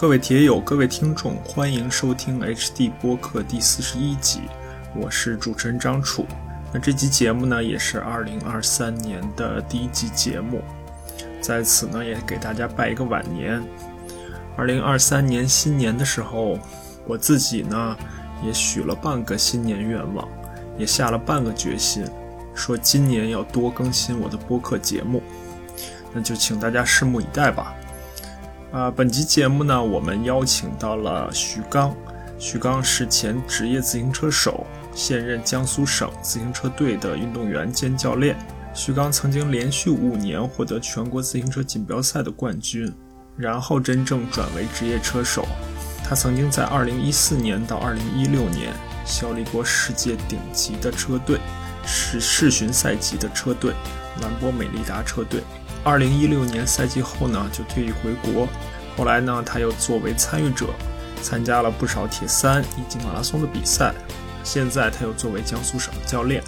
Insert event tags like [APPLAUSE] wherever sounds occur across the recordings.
各位铁友，各位听众，欢迎收听 HD 播客第四十一集，我是主持人张楚。那这期节目呢，也是二零二三年的第一集节目，在此呢，也给大家拜一个晚年。二零二三年新年的时候，我自己呢，也许了半个新年愿望，也下了半个决心，说今年要多更新我的播客节目，那就请大家拭目以待吧。啊，本集节目呢，我们邀请到了徐刚。徐刚是前职业自行车手，现任江苏省自行车队的运动员兼教练。徐刚曾经连续五年获得全国自行车锦标赛的冠军，然后真正转为职业车手。他曾经在2014年到2016年效力过世界顶级的车队，是世巡赛级的车队——兰博美利达车队。二零一六年赛季后呢，就退役回国。后来呢，他又作为参与者，参加了不少铁三以及马拉松的比赛。现在他又作为江苏省的教练，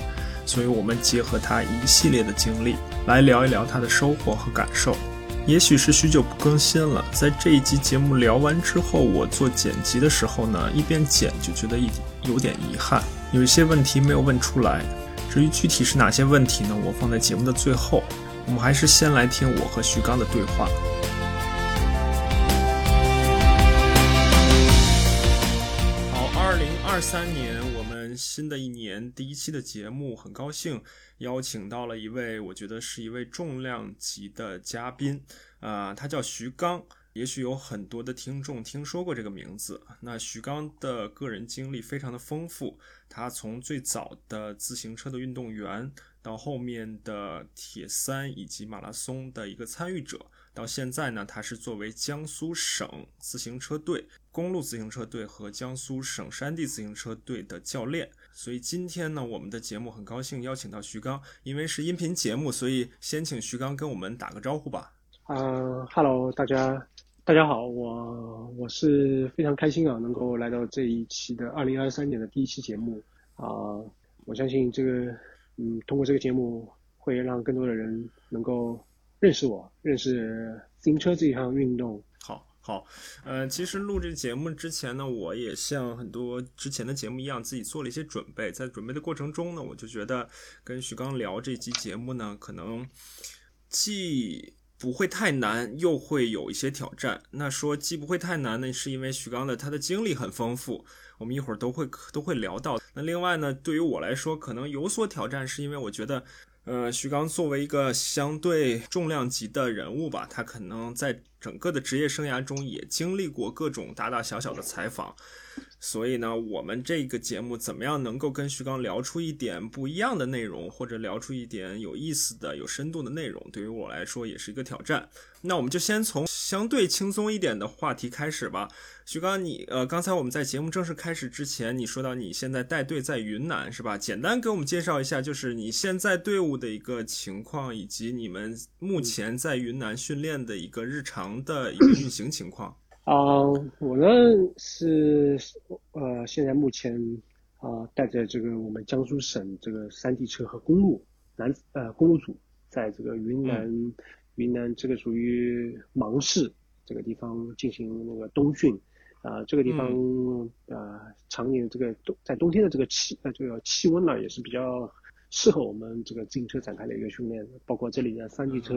所以我们结合他一系列的经历，来聊一聊他的收获和感受。也许是许久不更新了，在这一集节目聊完之后，我做剪辑的时候呢，一边剪就觉得一有点遗憾，有一些问题没有问出来。至于具体是哪些问题呢？我放在节目的最后。我们还是先来听我和徐刚的对话。好，二零二三年，我们新的一年第一期的节目，很高兴邀请到了一位，我觉得是一位重量级的嘉宾，啊，他叫徐刚。也许有很多的听众听说过这个名字。那徐刚的个人经历非常的丰富，他从最早的自行车的运动员。到后面的铁三以及马拉松的一个参与者，到现在呢，他是作为江苏省自行车队、公路自行车队和江苏省山地自行车队的教练。所以今天呢，我们的节目很高兴邀请到徐刚，因为是音频节目，所以先请徐刚跟我们打个招呼吧。嗯哈喽，大家，大家好，我我是非常开心啊，能够来到这一期的二零二三年的第一期节目啊，我相信这个。嗯，通过这个节目，会让更多的人能够认识我，认识自行车这一项运动。好，好，呃，其实录这节目之前呢，我也像很多之前的节目一样，自己做了一些准备。在准备的过程中呢，我就觉得跟徐刚聊这期节目呢，可能既不会太难，又会有一些挑战。那说既不会太难呢，是因为徐刚的他的经历很丰富。我们一会儿都会都会聊到。那另外呢，对于我来说，可能有所挑战，是因为我觉得，呃，徐刚作为一个相对重量级的人物吧，他可能在整个的职业生涯中也经历过各种大大小小的采访。所以呢，我们这个节目怎么样能够跟徐刚聊出一点不一样的内容，或者聊出一点有意思的、有深度的内容，对于我来说也是一个挑战。那我们就先从相对轻松一点的话题开始吧。徐刚，你呃，刚才我们在节目正式开始之前，你说到你现在带队在云南是吧？简单给我们介绍一下，就是你现在队伍的一个情况，以及你们目前在云南训练的一个日常的一个运行情况。啊，我呢是呃，现在目前啊带着这个我们江苏省这个山地车和公路南呃公路组，在这个云南云南这个属于芒市这个地方进行那个冬训啊，这个地方呃常年这个冬在冬天的这个气呃这个气温呢也是比较适合我们这个自行车展开的一个训练，包括这里的山地车。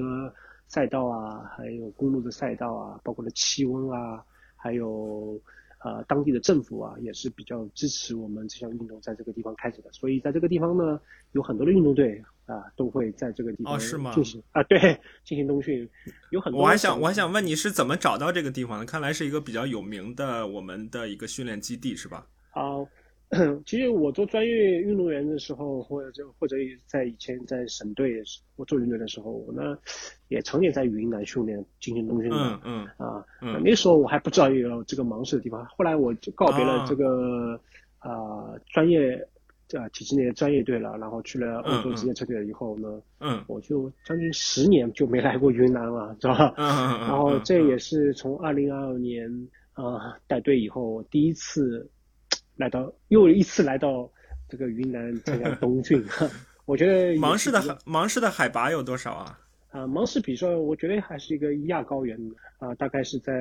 赛道啊，还有公路的赛道啊，包括的气温啊，还有呃当地的政府啊，也是比较支持我们这项运动在这个地方开始的。所以在这个地方呢，有很多的运动队啊，都会在这个地方进行啊，对，进行冬训。有很多。我还想我还想问你是怎么找到这个地方的？看来是一个比较有名的我们的一个训练基地，是吧？好。[CLEARS THROAT] 其实我做专业运动员的时候，或者就或者在以前在省队我做运动员的时候，我呢也常年在云南训练进行冬训的。嗯嗯啊，那时候我还不知道有这个芒市的地方。后来我就告别了这个啊专业啊体制内的专业队了，然后去了欧洲职业车队了以后呢，嗯，我就将近十年就没来过云南了，[LAUGHS] 知道吧？嗯嗯然后这也是从二零二二年啊带队以后第一次。来到又一次来到这个云南参加冬训，[LAUGHS] 我觉得芒市的芒市的海拔有多少啊？啊，芒市比说，我觉得还是一个亚高原啊，大概是在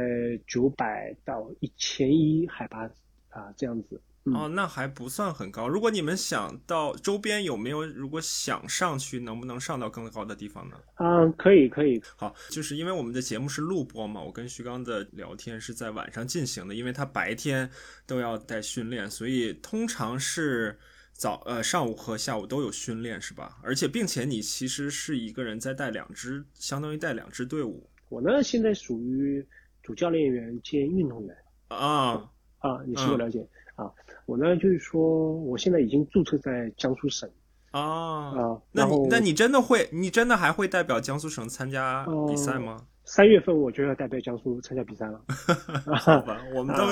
九百到一千一海拔啊这样子。哦，那还不算很高。如果你们想到周边有没有，如果想上去，能不能上到更高的地方呢？嗯，可以，可以。好，就是因为我们的节目是录播嘛，我跟徐刚的聊天是在晚上进行的，因为他白天都要带训练，所以通常是早呃上午和下午都有训练，是吧？而且并且你其实是一个人在带两支，相当于带两支队伍。我呢，现在属于主教练员兼运动员啊啊，你是否了解？啊，我呢就是说，我现在已经注册在江苏省啊啊。那你那你真的会，你真的还会代表江苏省参加比赛吗？三月份我就要代表江苏参加比赛了。[LAUGHS] 好吧，我们都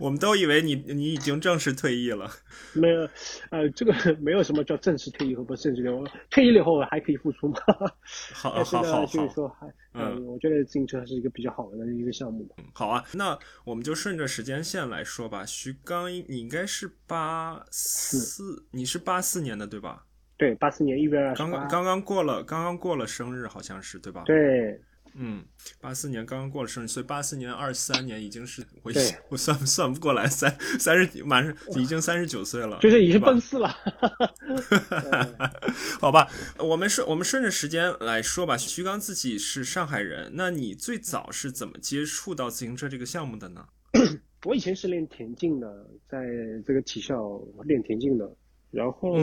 我们都以为你你已经正式退役了。没有，呃，这个没有什么叫正式退役和不正式退役。退役了以后还可以复出吗？[LAUGHS] 好，好，好，好。就是说，还嗯，我觉得自行车是一个比较好的一个项目。好啊，那我们就顺着时间线来说吧。徐刚，你应该是八四，你是八四年的对吧？对，八四年一月二刚刚刚刚过了，刚刚过了生日，好像是对吧？对。嗯，八四年刚刚过了生日，所以八四年二三年已经是我 [LAUGHS] 我算算不过来，三三十马上已经三十九岁了，就是已经奔四了。[LAUGHS] 好吧，我们顺我们顺着时间来说吧。徐刚自己是上海人，那你最早是怎么接触到自行车这个项目的呢？[COUGHS] 我以前是练田径的，在这个体校练田径的，然后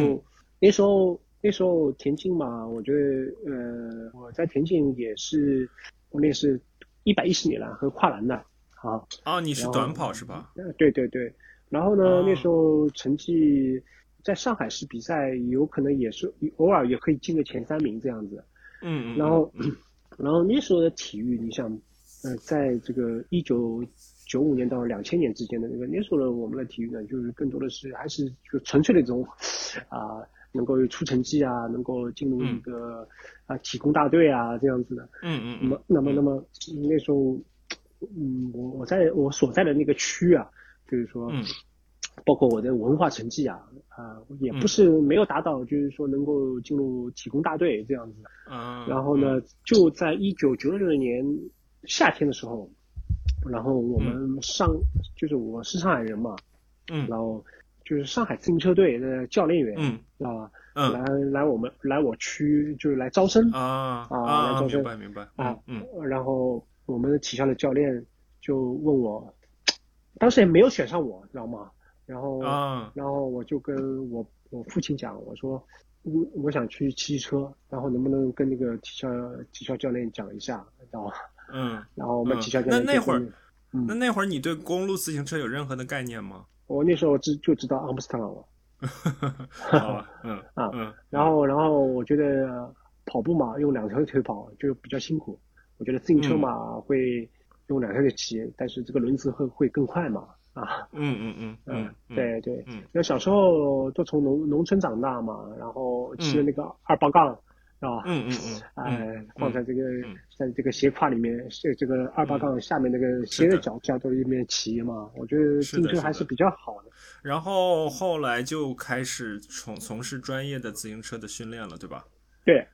那时候。那时候田径嘛，我觉得，呃，我在田径也是，我那是一百一十米栏和跨栏的，好。啊，你是短跑是吧？对对对。然后呢，那时候成绩在上海市比赛，有可能也是偶尔也可以进个前三名这样子。嗯嗯。然后，然后那时候的体育，你想，呃，在这个一九九五年到两千年之间的那个那时候的我们的体育呢，就是更多的是还是就纯粹的这种，啊。能够出成绩啊，能够进入一个啊体工大队啊这样子的。嗯嗯。那么那么那么那时候，嗯，我我在我所在的那个区啊，就是说，包括我的文化成绩啊啊，也不是没有达到，就是说能够进入体工大队这样子。啊。然后呢，就在一九九六年夏天的时候，然后我们上就是我是上海人嘛。嗯。然后。就是上海自行车队的教练员，嗯，知道吧？嗯，来来我们来我区就是来招生啊啊，来招生，明白明白啊，嗯，然后我们体校的教练就问我，当时也没有选上我，知道吗？然后啊，然后我就跟我我父亲讲，我说，我我想去骑车，然后能不能跟那个体校体校教练讲一下，知道吗？嗯，然后我们体校教练那那会儿，那那会儿你对公路自行车有任何的概念吗？我那时候知就知道阿姆斯特朗了，[LAUGHS] 好，嗯 [LAUGHS] 啊，嗯，然后然后我觉得跑步嘛，用两条腿跑就比较辛苦。我觉得自行车嘛会用两条腿骑，但是这个轮子会会更快嘛，啊，嗯嗯嗯嗯，对对，因为小时候都从农农村长大嘛，然后骑的那个二八杠。是吧？嗯嗯嗯，哎，放在这个在这个斜挎里面，这这个二八杠下面那个斜的角角度里面骑嘛，我觉得自行车还是比较好的。然后后来就开始从从事专业的自行车的训练了，对吧？对。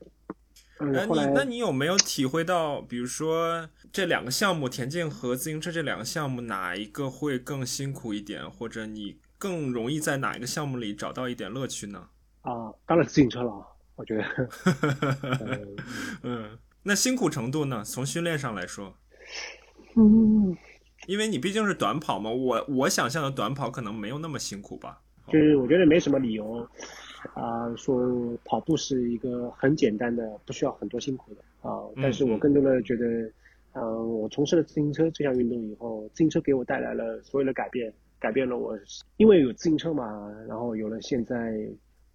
那你那你有没有体会到，比如说这两个项目，田径和自行车这两个项目，哪一个会更辛苦一点，或者你更容易在哪一个项目里找到一点乐趣呢？啊，当然自行车了。我觉得，[LAUGHS] 嗯，那辛苦程度呢？从训练上来说，嗯，因为你毕竟是短跑嘛，我我想象的短跑可能没有那么辛苦吧。就是我觉得没什么理由啊，说跑步是一个很简单的，不需要很多辛苦的啊。但是我更多的觉得，嗯，我从事了自行车这项运动以后，自行车给我带来了所有的改变，改变了我，因为有自行车嘛，然后有了现在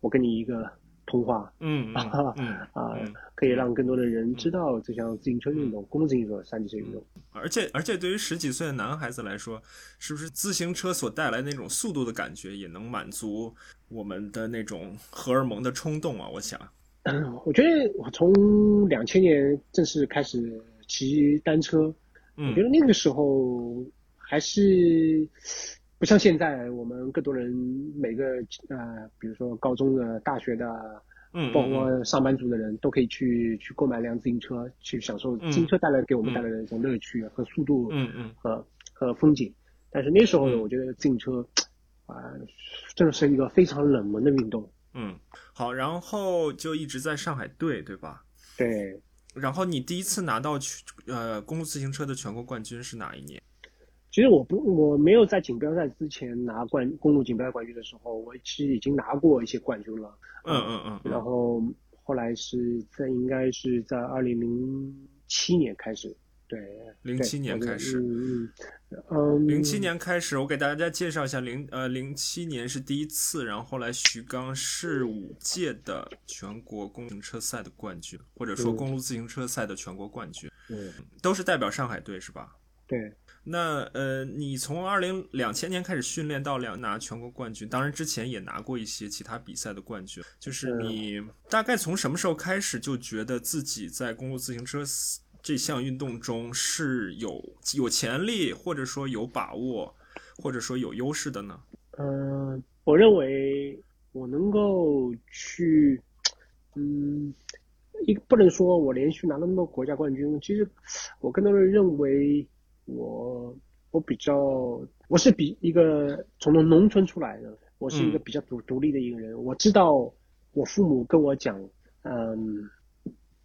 我跟你一个。通话，嗯嗯啊，可以让更多的人知道这项自行车运动，公路自行车、山地车运动。而且而且，对于十几岁的男孩子来说，是不是自行车所带来那种速度的感觉，也能满足我们的那种荷尔蒙的冲动啊？我想，[COUGHS] 我觉得我从两千年正式开始骑单车，我觉得那个时候还是。不像现在，我们更多人每个呃，比如说高中的、大学的嗯，包括上班族的人都可以去去购买辆自行车，去享受自行车带来给我们带来的一种乐趣和速度，嗯嗯，和和风景。但是那时候呢，我觉得自行车啊，真的是一个非常冷门的运动。嗯，好，然后就一直在上海队，对吧？对。然后你第一次拿到去呃公路自行车的全国冠军是哪一年？其实我不我没有在锦标赛之前拿冠公路锦标赛冠军的时候，我其实已经拿过一些冠军了。嗯嗯嗯。然后后来是在应该是在二零零七年开始。对，零七年开始，嗯嗯，零七年开始，我给大家介绍一下，零呃零七年是第一次，然后后来徐刚是五届的全国公路自行车赛的冠军，或者说公路自行车赛的全国冠军，嗯，都是代表上海队是吧？对，那呃，你从二零两千年开始训练到两拿全国冠军，当然之前也拿过一些其他比赛的冠军，就是你大概从什么时候开始就觉得自己在公路自行车？这项运动中是有有潜力，或者说有把握，或者说有优势的呢？嗯，我认为我能够去，嗯，一不能说我连续拿了那么多国家冠军。其实我更多的认为，我我比较我是比一个从农村出来的，我是一个比较独独立的一个人。我知道我父母跟我讲，嗯，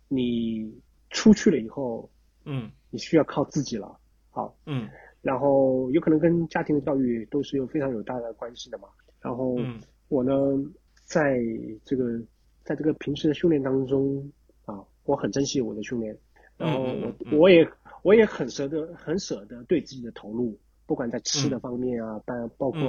你。出去了以后，嗯，你需要靠自己了，好，嗯，然后有可能跟家庭的教育都是有非常有大的关系的嘛。然后我呢，在这个在这个平时的训练当中啊，我很珍惜我的训练，然后我我也我也很舍得很舍得对自己的投入，不管在吃的方面啊，包包括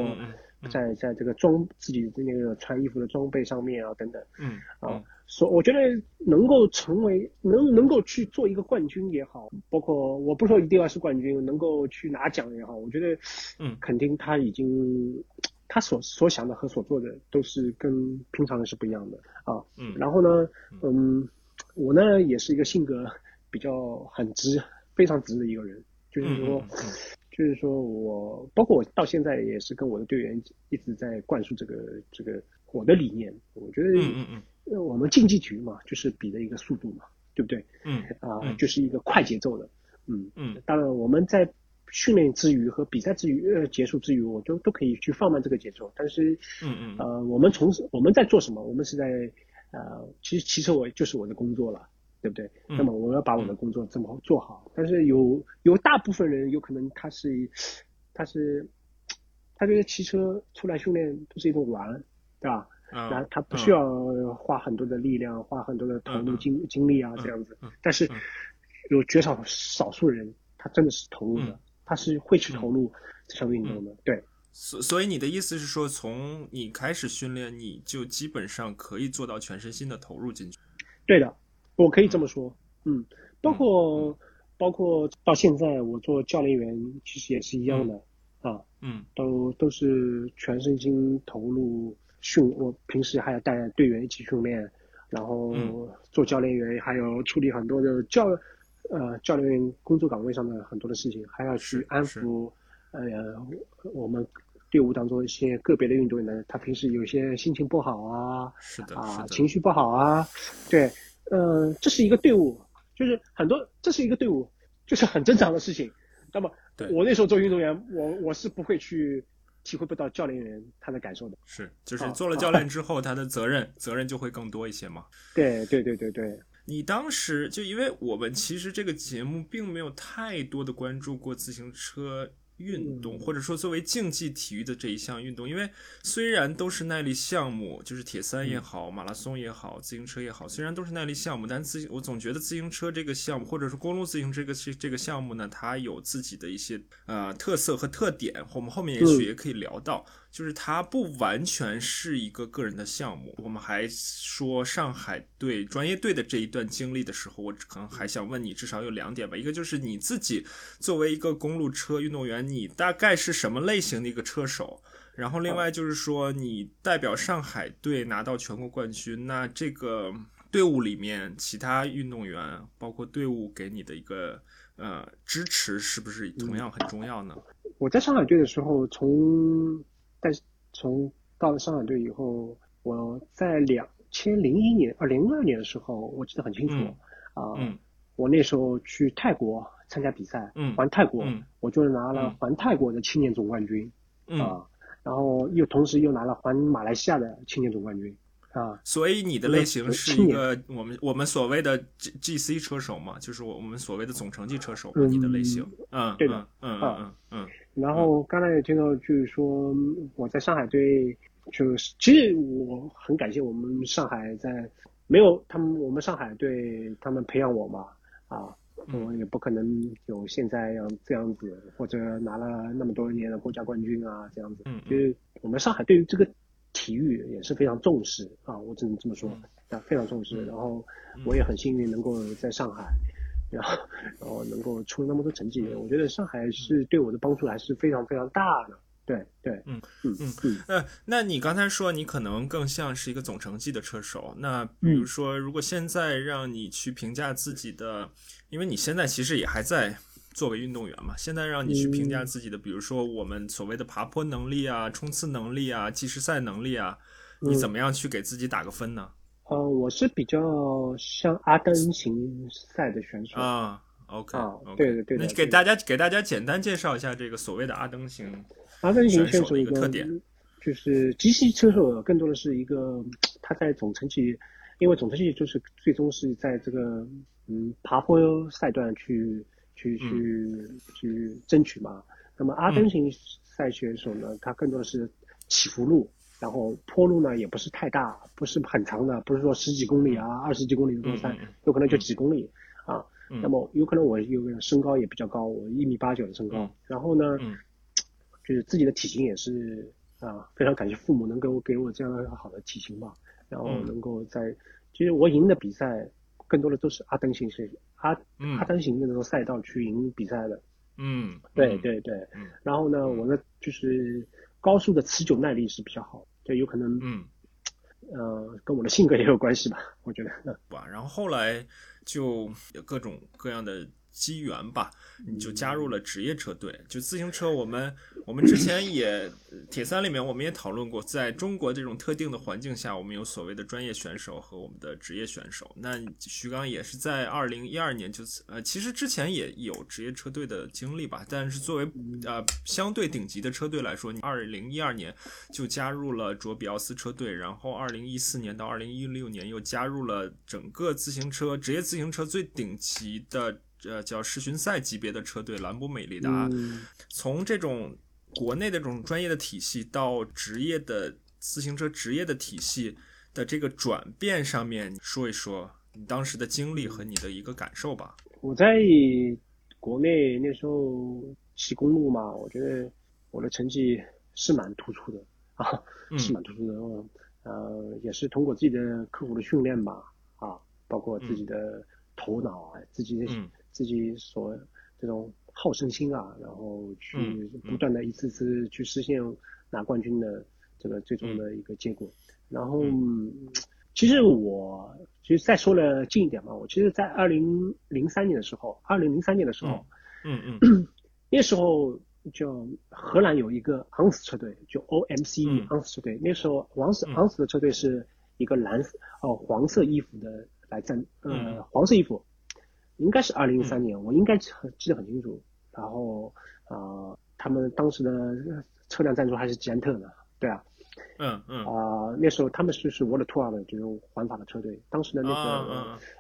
在在这个装自己的那个穿衣服的装备上面啊等等，嗯啊。所我觉得能够成为能能够去做一个冠军也好，包括我不说一定要是冠军，能够去拿奖也好，我觉得，嗯，肯定他已经他所所想的和所做的都是跟平常人是不一样的。啊。嗯，然后呢，嗯，我呢也是一个性格比较很直、非常直的一个人，就是说，就是说我包括我到现在也是跟我的队员一直在灌输这个这个我的理念，我觉得，嗯嗯嗯。我们竞技局嘛，就是比的一个速度嘛，对不对？嗯啊，就是一个快节奏的。嗯嗯。当然，我们在训练之余和比赛之余呃结束之余，我都都可以去放慢这个节奏。但是，嗯嗯。呃，我们从我们在做什么？我们是在呃，其实骑车我就是我的工作了，对不对？那么我要把我的工作这么做好。但是有有大部分人有可能他是他是他觉得骑车出来训练都是一种玩，对吧？然后他不需要花很多的力量，花很多的投入精精力啊，这样子。但是有绝少少数人，他真的是投入的，他是会去投入这项运动的。对。所所以你的意思是说，从你开始训练，你就基本上可以做到全身心的投入进去。对的，我可以这么说。嗯，包括包括到现在我做教练员，其实也是一样的啊。嗯。都都是全身心投入。训我平时还要带队员一起训练，然后做教练员，还有处理很多的教呃教练员工作岗位上的很多的事情，还要去安抚呃我们队伍当中一些个别的运动员呢，他平时有些心情不好啊，是的啊情绪不好啊，对，呃这是一个队伍，就是很多这是一个队伍，就是很正常的事情。那么我那时候做运动员，我我是不会去。体会不到教练员他的感受的，是就是做了教练之后，他的责任责任就会更多一些嘛。对对对对对，你当时就因为我们其实这个节目并没有太多的关注过自行车。运动或者说作为竞技体育的这一项运动，因为虽然都是耐力项目，就是铁三也好，马拉松也好，自行车也好，虽然都是耐力项目，但自我总觉得自行车这个项目，或者是公路自行车这个这这个项目呢，它有自己的一些呃特色和特点，我们后面也许也可以聊到。就是它不完全是一个个人的项目。我们还说上海队专业队的这一段经历的时候，我可能还想问你至少有两点吧。一个就是你自己作为一个公路车运动员，你大概是什么类型的一个车手？然后另外就是说，你代表上海队拿到全国冠军，那这个队伍里面其他运动员，包括队伍给你的一个呃支持，是不是同样很重要呢？我在上海队的时候，从但是从到了上海队以后，我在两千零一年、二零二年的时候，我记得很清楚啊。嗯。我那时候去泰国参加比赛，嗯，环泰国，嗯，我就拿了环泰国的青年总冠军，嗯，啊，然后又同时又拿了环马来西亚的青年总冠军，啊，所以你的类型是一个我们我们所谓的 G G C 车手嘛，就是我我们所谓的总成绩车手，你的类型，嗯，对的，嗯嗯嗯嗯。然后刚才也听到，就是说我在上海队，就是其实我很感谢我们上海在没有他们，我们上海队他们培养我嘛。啊，我也不可能有现在样这样子，或者拿了那么多年的国家冠军啊，这样子。嗯，就是我们上海对于这个体育也是非常重视啊，我只能这么说，啊，非常重视。然后我也很幸运能够在上海，然后然后能够出那么多成绩，我觉得上海是对我的帮助还是非常非常大的。对对，嗯嗯嗯嗯，那那你刚才说你可能更像是一个总成绩的车手，那比如说如果现在让你去评价自己的，因为你现在其实也还在作为运动员嘛，现在让你去评价自己的，比如说我们所谓的爬坡能力啊、冲刺能力啊、计时赛能力啊，你怎么样去给自己打个分呢？呃，我是比较像阿登型赛的选手啊，OK，啊对对对，那给大家给大家简单介绍一下这个所谓的阿登型。阿登型选手一个特点，就是机器车手更多的是一个他在总成绩，因为总成绩就是最终是在这个嗯爬坡赛段去去去去争取嘛。那么阿登型赛选手呢，他更多的是起伏路，然后坡路呢也不是太大，不是很长的，不是说十几公里啊、二十几公里的路赛，有可能就几公里啊。那么有可能我有个身高也比较高，我一米八九的身高，然后呢。[TSK] 就是自己的体型也是啊，非常感谢父母能给我给我这样好的体型吧，然后能够在，其实我赢的比赛更多的都是阿登型是阿阿登型的那种赛道去赢比赛的，嗯，对对对，然后呢，我的就是高速的持久耐力是比较好，就有可能，嗯，呃，跟我的性格也有关系吧，我觉得，吧，然后后来就有各种各样的。机缘吧，你就加入了职业车队。就自行车，我们我们之前也铁三里面我们也讨论过，在中国这种特定的环境下，我们有所谓的专业选手和我们的职业选手。那徐刚也是在二零一二年就呃，其实之前也有职业车队的经历吧，但是作为呃相对顶级的车队来说，你二零一二年就加入了卓比奥斯车队，然后二零一四年到二零一六年又加入了整个自行车职业自行车最顶级的。呃，叫世巡赛级别的车队兰博美利达，从这种国内的这种专业的体系到职业的自行车职业的体系的这个转变上面，说一说你当时的经历和你的一个感受吧。我在国内那时候骑公路嘛，我觉得我的成绩是蛮突出的啊，[LAUGHS] 是蛮突出的。呃，也是通过自己的刻苦的训练吧，啊，包括自己的头脑啊，自己的。自己所这种好胜心啊，然后去不断的一次次去实现拿冠军的这个最终的一个结果。然后，其实我其实再说了近一点嘛，我其实，在二零零三年的时候，二零零三年的时候，嗯嗯，[CLEARS THROAT] 那时候就荷兰有一个昂斯车队，就 OMC 昂斯车队。那时候昂斯昂斯的车队是一个蓝色哦黄色衣服的来战，呃黄色衣服。应该是二零一三年，我应该很记得很清楚。然后，呃，他们当时的车辆赞助还是捷安特的，对啊，嗯嗯，啊，那时候他们是是 World Tour 的，就是环法的车队。当时的那个，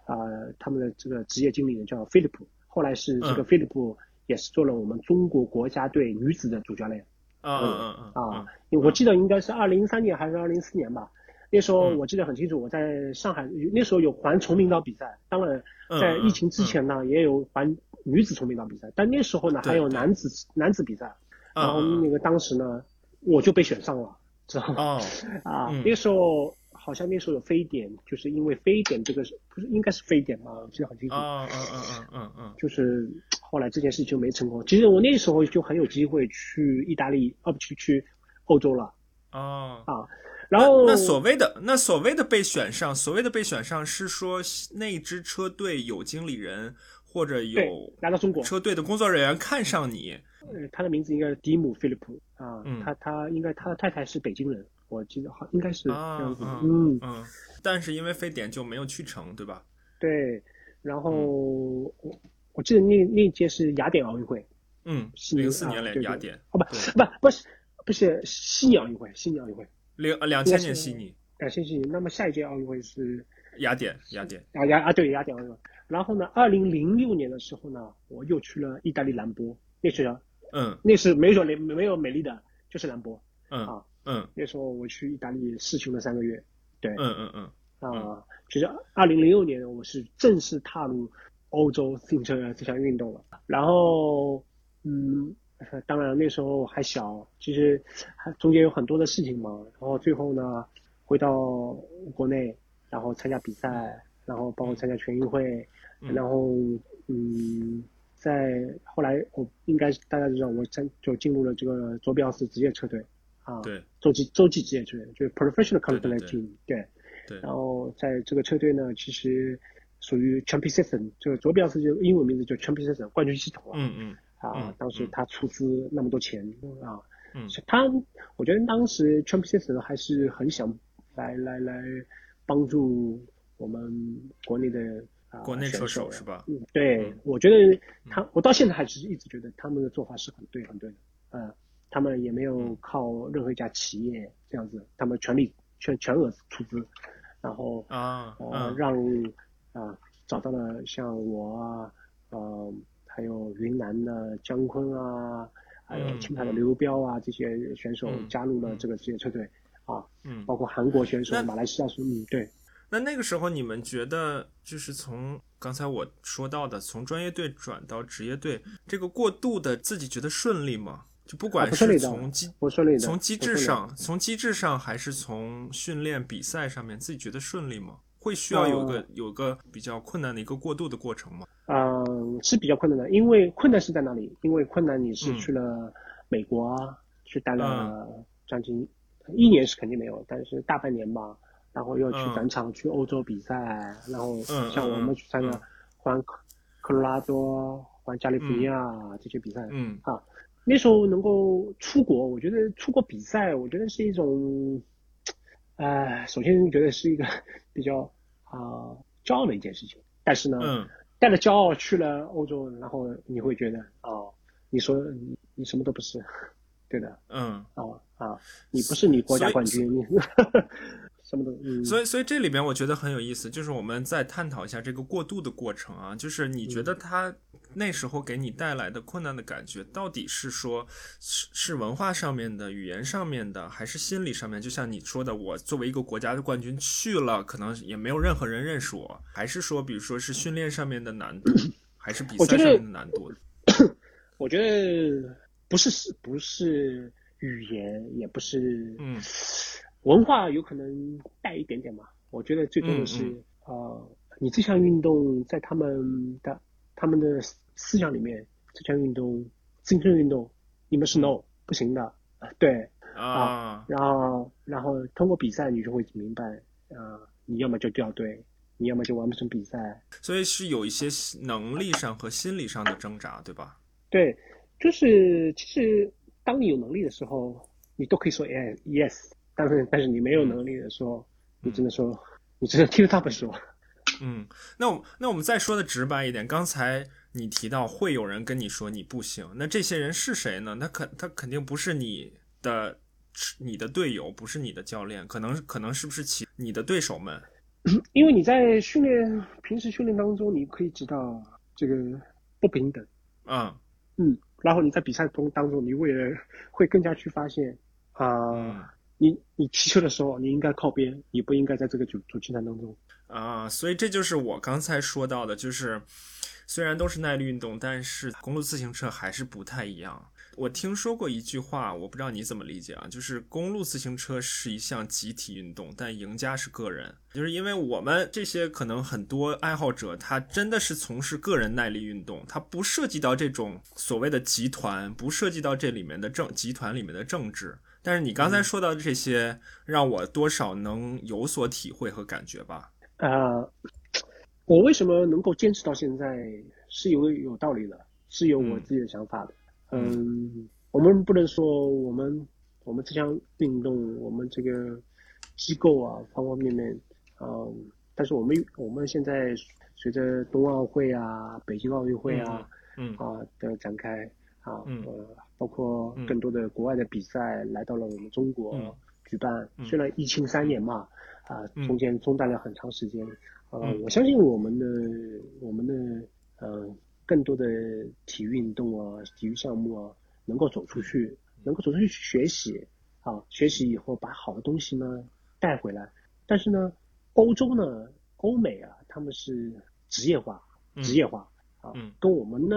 啊，他们的这个职业经理人叫菲利普，后来是这个菲利普也是做了我们中国国家队女子的主教练。嗯嗯嗯，啊，我记得应该是二零一三年还是二零一四年吧。那时候我记得很清楚，我在上海那时候有环崇明岛比赛，当然在疫情之前呢也有环女子崇明岛比赛，但那时候呢还有男子男子比赛，然后那个当时呢我就被选上了，知道吗？[LAUGHS] 啊，那时候好像那时候有非典，就是因为非典这个不是应该是非典吗？我记得很清楚。嗯嗯嗯嗯嗯嗯，就是后来这件事就没成功。其实我那时候就很有机会去意大利，哦不去去欧洲了。哦啊。然后那所谓的那所谓的被选上，所谓的被选上是说那支车队有经理人或者有来到中国车队的工作人员看上你。呃，他的名字应该是迪姆·菲利普啊，他他应该他的太太是北京人，我记得好应该是这啊样子。啊嗯，嗯，但是因为非典就没有去成，对吧？对。然后我我记得那那届是雅典奥运会，嗯，零四年啊对对连雅典，哦不不不是不是悉尼奥运会，悉尼奥运会，零两千年悉尼两千，悉尼。那么下一届奥运会是雅典雅典，啊雅啊对雅典奥运会。然后呢，二零零六年的时候呢，我又去了意大利兰博，那是嗯那是没有没没有美丽的，就是兰博。嗯啊嗯那时候我去意大利试训了三个月，对，嗯嗯嗯啊，其实二零零六年我是正式踏入欧洲自行车这项运动了。然后，嗯，当然那时候还小，其实还中间有很多的事情嘛。然后最后呢，回到国内，然后参加比赛，然后包括参加全运会，嗯然后嗯，在后来我应该是大家知道，我参就进入了这个卓比奥斯职业车队啊，对洲际洲际职业车队，就是 professional company 对 team，对。对，然后在这个车队呢，其实属于 Champion System，这个卓比奥斯就英文名字叫 Champion System 冠军系统啊。嗯嗯啊嗯，当时嗯。他出资那么多钱啊，嗯。他，我觉得当时 Champion System 还是很想来来来帮助我们国内的啊国内车选手手是吧？嗯，对嗯，我觉得他，我到现在还是一直觉得他们的做法是很对很对的，呃，他们也没嗯。有靠任何一家企业这样子，他们全力全全额出资，然后啊让啊找到了像我啊，呃还有云南的姜昆啊，还有嗯青海的嗯刘彪啊这些选手嗯加入了嗯这个职业车队啊，嗯。包括韩国选手、马来西亚选手，嗯对。那那个时候你们觉得，就是从刚才我说到的，从专业队转到职业队，这个过渡的自己觉得顺利吗？就不啊管是从机不顺利的从机制上，从机制上还是从训练比赛上面，自己觉得顺利吗？会需要有个、呃有个比较困难的一个过渡的过程吗？嗯，是比较困难的，因为困难是在哪里？因为困难你是嗯。去了美国啊，去待了将近一年是肯定没有，但是大半年吧，然后又去嗯。转场去欧洲比赛，然后嗯像我们去参加嗯。环科科罗拉多、环加利福尼亚这些比赛，嗯。啊，那时候能够出国，我觉得出国比赛，我觉得是一种，呃，首先觉得是一个 [LAUGHS] 比较啊、骄傲的一件事情。但是呢，嗯带着骄傲去了欧洲，然后你会觉得哦，你说你你什么都不是，[LAUGHS] 对的，嗯，哦啊，你不是你国家冠军，你 [LAUGHS] 什么都嗯，所以所以这里边我觉得很有意思，就是我们再探讨一下这个过渡的过程啊，就是你觉得他那时候给你带来的困难的感觉，到底是说是是文化上面的、语言上面的，还是心理上面？就像你说的，我作为一个国家的冠军去了，可能也没有任何人认识我，还是说，比如说是训练上面的难度，还是比赛上面的难度？[COUGHS] 我觉得不是不是语言，也不是嗯文化，有可能带一点点嘛。我觉得最多的是、嗯呃，你这项运动在他们的他们的思想里面，这项运动自行车运动，你们是 no、不行的，对。啊，然后然后通过比赛，你就会明白，呃，你要么就掉队，你要么就完不成比赛。所以是有一些能力上和心理上的挣扎，对吧？对，就是其实当你有能力的时候，你都可以说 yes yes，但是但是你没有能力的时候，你只能说，你只能听他们说。嗯，那我那我们再说的直白一点，刚才你提到会有人跟你说你不行，那这些人是谁呢？他肯他肯定不是你的你的队友，不是你的教练，可能可能是不是其你的对手们？因为你在训练平时训练当中，你可以知道这个不平等，嗯嗯，然后你在比赛中当中，你为了会更加去发现啊、嗯你你骑车的时候，你应该靠边，你不应该在这个主主竞赛当中。啊，所以这就是我刚才说到的，就是虽然都是耐力运动，但是公路自行车还是不太一样。我听说过一句话，我不知道你怎么理解啊，就是公路自行车是一项集体运动，但赢家是个人。就是因为我们这些可能很多爱好者，他真的是从事个人耐力运动，他不涉及到这种所谓的集团，不涉及到这里面的政集团里面的政治。但是你刚才说到的这些，让我多少能有所体会和感觉吧。呃，我为什么能够坚持到现在是有有道理的，是有我自己的想法的。嗯，我们不能说我们我们这项运动，我们这个机构啊，方方面面，嗯，但是我们我们现在随着冬奥会啊、北京奥运会啊，嗯啊的展开啊，嗯呃，包括更多的国外的比赛来到了我们中国嗯。举办，嗯。虽然疫情三年嘛，啊，嗯。中间中断了很长时间，呃，嗯。我相信我们的我们的呃更多的体育运动啊、体育项目啊，能够走出去，能够走出去学习，啊，学习以后把好的东西呢带回来。但是呢，欧洲呢，欧美啊，他们是职业化，嗯。职业化啊嗯，跟我们的，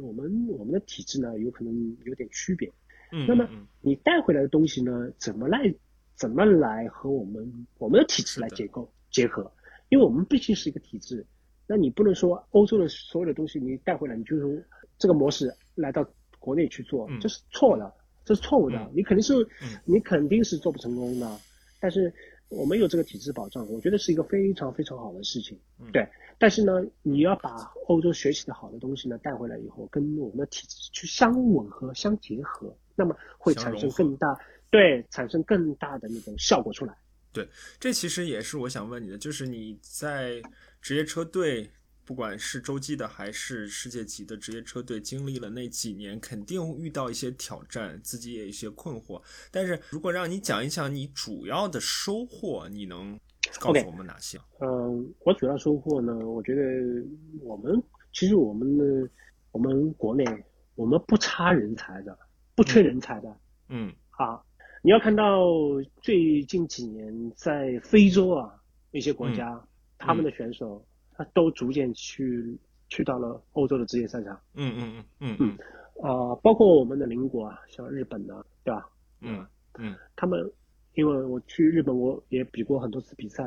我们我们的体制呢，有可能有点区别。嗯，那么嗯你带回来的东西呢，怎么来怎么来和我们我们的体制来结构结合？因为我们毕竟是一个体制，那你不能说欧洲的所有的东西你带回来，你就用这个模式来到国内去做，嗯这是错的，这是错误的。嗯你肯定是、嗯你肯定是做不成功的。但是我们有这个体制保障，我觉得是一个非常非常好的事情。嗯对，但是呢，你要把欧洲学习的好的东西呢带回来以后，跟我们的体制去相吻合、相结合，那么会产生更大对产生更大的那种效果出来。对这其实也是我想问你的，就是你在职业车队，不管是洲际的还是世界级的职业车队，经历了那几年，肯定遇到一些挑战，自己也有一些困惑。但是如果让你讲一讲你主要的收获，你能告诉 OK 我们哪些？嗯，我主要收获呢，我觉得我们其实我们的我们国内我们不差人才的，不缺人才的。嗯啊，你要看到最近几年在非洲啊一些国家，他们的选手他都逐渐去去到了欧洲的职业赛场嗯嗯嗯嗯啊、包括我们的邻国啊，像日本的，对吧？嗯嗯他们因为我去日本，我也比过很多次比赛，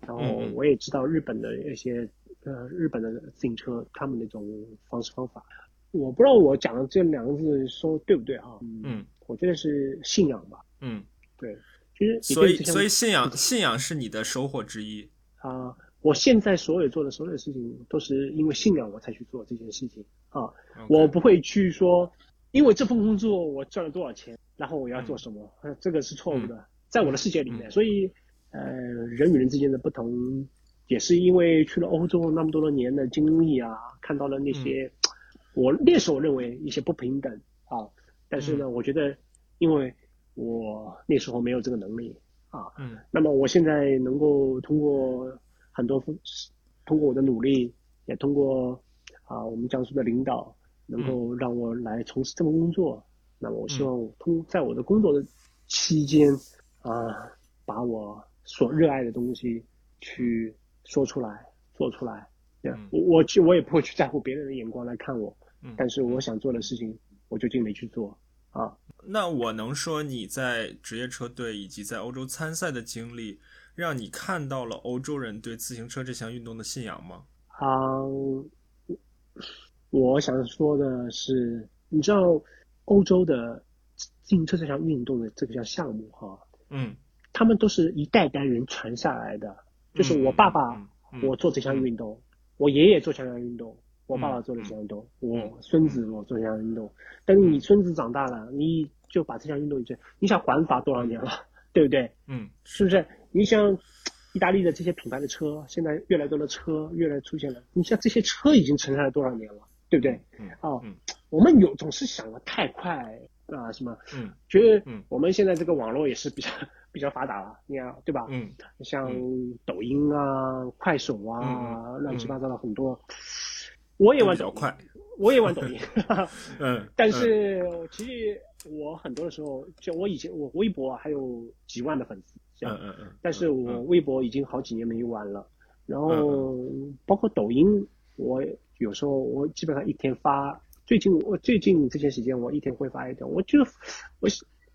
然后我也知道日本的一些呃日本的自行车他们那种方式方法。我不知道我讲的这两个字说对不对啊？嗯我觉得是信仰吧。嗯，对，其实你所以对所以信仰信仰是你的收获之一。啊、我现在所有做的所有事情都是因为信仰我才去做这件事情啊。我不会去说，因为这份工作我赚了多少钱，然后我要做什么，呃这个是错误的，在我的世界里面。嗯。所以，呃，人与人之间的不同，也是因为去了欧洲那么多的年的经历啊，看到了那些、嗯。我那时候认为一些不平等啊，但是嗯。呢，我觉得因为我那时候没有这个能力啊，嗯。那么我现在能够通过很多方通过我的努力，也通过啊我们江苏的领导，能够让我来从事这份工作。那么我希望通在我的工作的期间啊，把我所热爱的东西去说出来、做出来。我我去我也不会去在乎别人的眼光来看我，嗯，但是我想做的事情，我就尽力去做啊。那我能说你在职业车队以及在欧洲参赛的经历，让你看到了欧洲人对自行车这项运动的信仰吗？啊、我想说的是，你知道欧洲的自行车这项运动的这个项项目哈，嗯，他们都是一代代人传下来的。就是我爸爸，我做这项运动，我爷爷做这项运动，我爸爸做了这项运动，嗯我孙子我做这项运动。但是你孙子长大了，你就把这项运动就，你想环法多少年了，对不对？嗯是不是？你像意大利的这些品牌的车，现在越来越多的车越来越出现了。你像这些车已经存在了多少年了，对不对？嗯哦，嗯我们有总是想的太快啊、什么？嗯觉得嗯我们现在这个网络也是比较比较发达了，你看对吧？嗯像抖音啊、快手啊，乱七八糟的很多。我也玩抖音，快，我也玩抖音。[LAUGHS] 嗯，但是其实我很多的时候，就我以前我微博还有几万的粉丝，这样，嗯嗯嗯，但是我嗯微博已经好几年没玩了，然后包括抖音，我有时候我基本上一天发，最近我最近这些时间我一天会发一条，我就我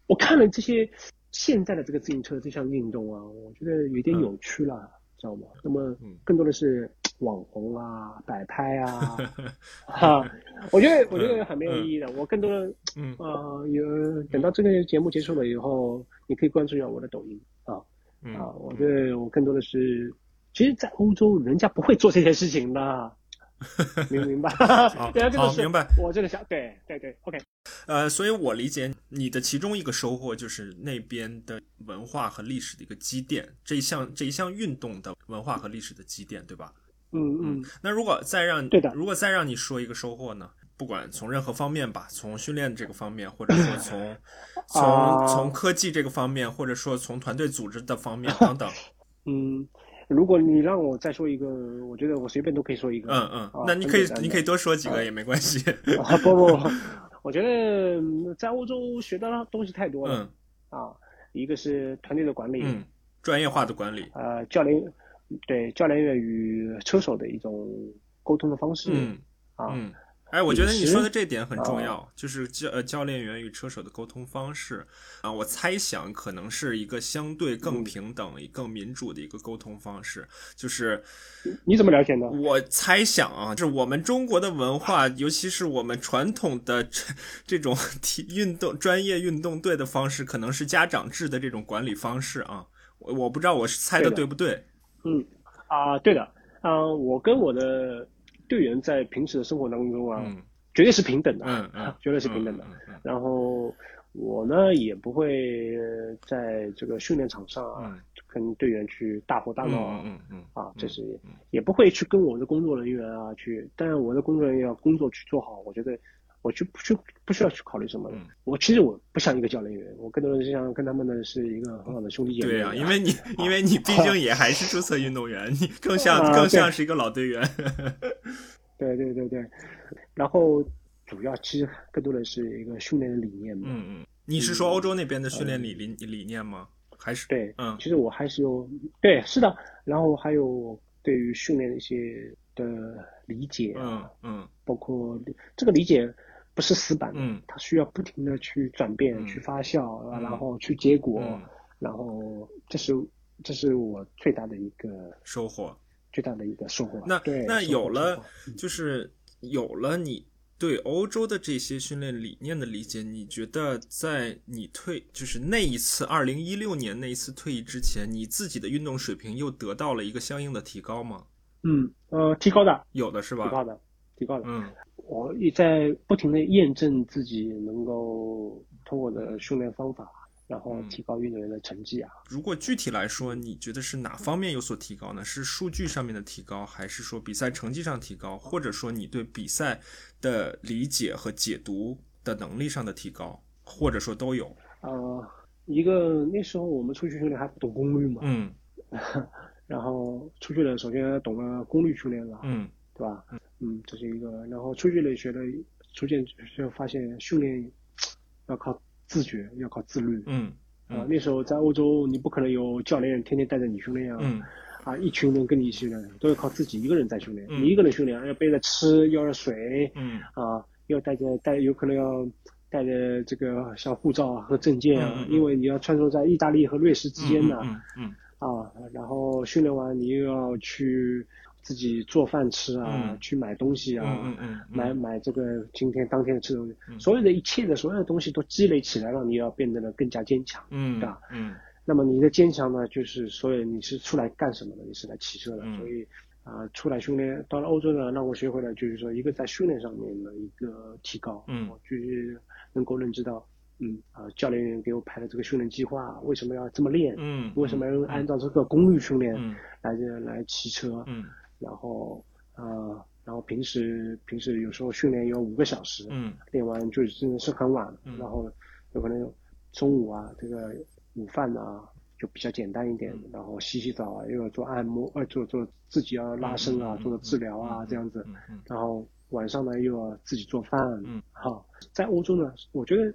我看了这些现在的这个自行车这项运动啊，我觉得有点有趣了，知道吗？那么嗯。更多的是网红啊、摆拍啊，[LAUGHS] 哈，我觉得我觉得很没有意义的。我更多的嗯。呃有等到这个节目结束了以后，你可以关注一下我的抖音啊嗯。啊，我觉得我更多的是，其实，在欧洲人家不会做这些事情的，[LAUGHS] 明明白？好 [LAUGHS] 对啊，这个是明白。我这个想，对对对，OK。呃，所以我理解你的其中一个收获就是那边的文化和历史的一个积淀，这一项这一项运动的文化和历史的积淀，对吧？嗯嗯，那如果再让对的如果再让你说一个收获呢？不管从任何方面吧，从训练这个方面，或者说从 [COUGHS] 从啊从科技这个方面，或者说从团队组织的方面 [LAUGHS] 等等。嗯，如果你让我再说一个，我觉得我随便都可以说一个。嗯嗯啊，那你可以你可以多说几个也没关系。啊，不不，不 [LAUGHS] 我觉得嗯在欧洲学到的东西太多了、嗯啊。一个是团队的管理，嗯，专业化的管理。呃，教练对教练员与车手的一种沟通的方式、嗯啊。嗯，哎，我觉得你说的这点很重啊要，就是教呃教练员与车手的沟通方式啊，我猜想可能是一个相对更嗯平等、更民主的一个沟通方式。就是你怎么了解的？我猜想啊，就是我们中国的文化，尤其是我们传统的这这种 [LAUGHS] 体运动专业运动队的方式，可能是家长制的这种管理方式啊。我我不知道我是猜的对的对不对？嗯啊，对的啊，我跟我的队员在平时的生活当中啊，嗯绝对是平等的，嗯嗯，[LAUGHS] 绝对是平等的。然后我呢也不会呃在这个训练场上啊，嗯跟队员去大吼大闹啊。嗯嗯嗯啊，这是嗯也不会去跟我的工作人员啊去，但是我的工作人员要工作去做好，我觉得我去不去不需要去考虑什么的嗯。我其实我不像一个教练员，我更多的是像跟他们的是一个很好的兄弟姐妹。对啊、因为你因为你毕竟也还是注册运动员，你 [LAUGHS] 更像啊更像是一个老队员。[LAUGHS] 对对对对，然后主要其实更多的是一个训练的理念嘛。嗯嗯，你是说欧洲那边的训练理理理念吗？还是对，嗯其实我还是有对是的，然后还有对于训练的一些的理解嗯啊，嗯包括这个理解不是死板的，嗯它需要不停的去转变、嗯去发酵，然后去结果，嗯，然后这是这是我最大的一个收获。最大的一个收获。那对，那有了就是有了你对欧洲的这些训练理念的理解，你觉得在你退就是那一次二零一六年那一次退役之前，你自己的运动水平又得到了一个相应的提高吗？嗯呃提高的有的是吧？提高的提高的，嗯我也在不停的验证自己能够通过的训练方法，然后嗯提高运动员的成绩啊。如果具体来说，你觉得是哪方面有所提高呢？是数据上面的提高，还是说比赛成绩上提高，或者说你对比赛的理解和解读的能力上的提高，或者说都有？呃，一个那时候我们出去训练还不懂功率嘛，嗯 [LAUGHS] 然后出去了，首先懂了功率训练了，嗯对吧？嗯，这是一个。然后出去了，学的，逐渐就发现训练要靠自觉，要靠自律。嗯啊，那时候在欧洲，你不可能有教练天天带着你训练啊，嗯啊，一群人跟你一起训练，都要靠自己一个人在训练。嗯你一个人训练，要背着吃，要着水，嗯啊，要带着带，有可能要带着这个像护照啊和证件啊，因为你要穿梭在意大利和瑞士之间的、嗯嗯啊，然后训练完你又要去自己做饭吃啊，嗯去买东西啊，嗯嗯嗯买买这个今天当天的吃东西，嗯所有的一切的所有的东西都积累起来，让你要变得呢更加坚强。嗯对吧嗯那么你的坚强呢，就是所有你是出来干什么的？你是来骑车的，嗯所以啊、出来训练。到了欧洲呢，让我学会了就是说一个在训练上面的一个提高，嗯我就是能够认知到，嗯啊、教练员给我排的这个训练计划为什么要这么练？嗯，为什么要按照这个功率训练嗯来来骑车？嗯然后呃，然后平时平时有时候训练有五个小时，嗯练完就真的是很晚，嗯然后有可能中午啊，这个午饭啊就比较简单一点，嗯然后洗洗澡啊，又要做按摩，呃，做做自己要拉伸啊，做做治疗啊，嗯这样子，嗯嗯然后晚上呢又要自己做饭，嗯，好，在欧洲呢，我觉得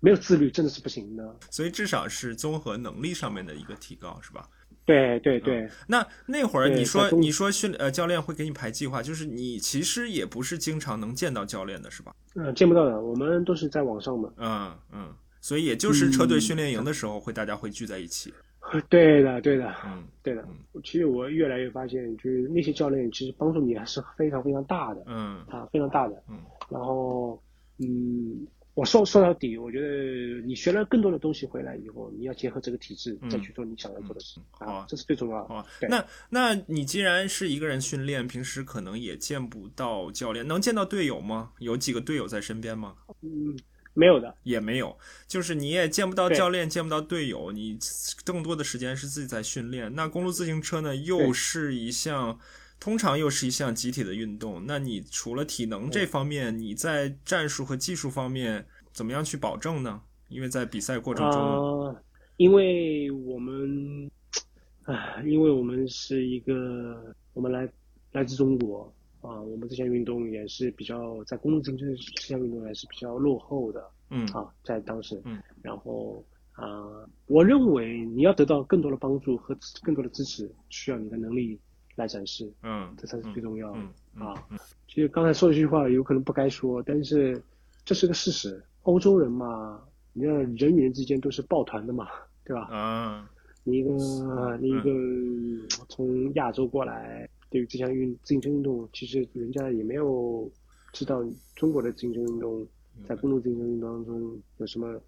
没有自律真的是不行的，所以至少是综合能力上面的一个提高，是吧？对对对，那那会儿你说你说训呃教练会给你排计划，就是你其实也不是经常能见到教练的是吧？嗯、见不到的，我们都是在网上嘛，嗯嗯，所以也就是车队嗯训练营的时候会大家会聚在一起。[LAUGHS] 对的对的，嗯对的。嗯，其实我越来越发现，就是那些教练其实帮助你还是非常非常大的嗯。啊，非常大的。嗯。然后，嗯，我说说到底，我觉得你学了更多的东西回来以后，你要结合这个体制，再去做你想要做的事情啊，这是最重要的。那那你既然是一个人训练，平时可能也见不到教练，能见到队友吗？有几个队友在身边吗？嗯，没有的，也没有，就是你也见不到教练，见不到队友，你更多的时间是自己在训练。那公路自行车呢，又是一项。通常又是一项集体的运动，那你除了体能这方面，你在战术和技术方面怎么样去保证呢？因为在比赛过程中，因为我们，啊，因为我们是一个，我们来来自中国啊，我们这项运动也是比较在公路竞技这项运动还是比较落后的，嗯啊，在当时，嗯，然后啊，我认为你要得到更多的帮助和更多的支持，需要你的能力。来展示，嗯，这才是最重要的啊。其实刚才说的这句话有可能不该说，但是这是个事实。欧洲人嘛，你看人与人之间都是抱团的嘛，对吧？啊，你一个你一个从亚洲过来，对于这项运自行车运动，其实人家也没有知道中国的自行车运动在公路自行车运动当中有什么。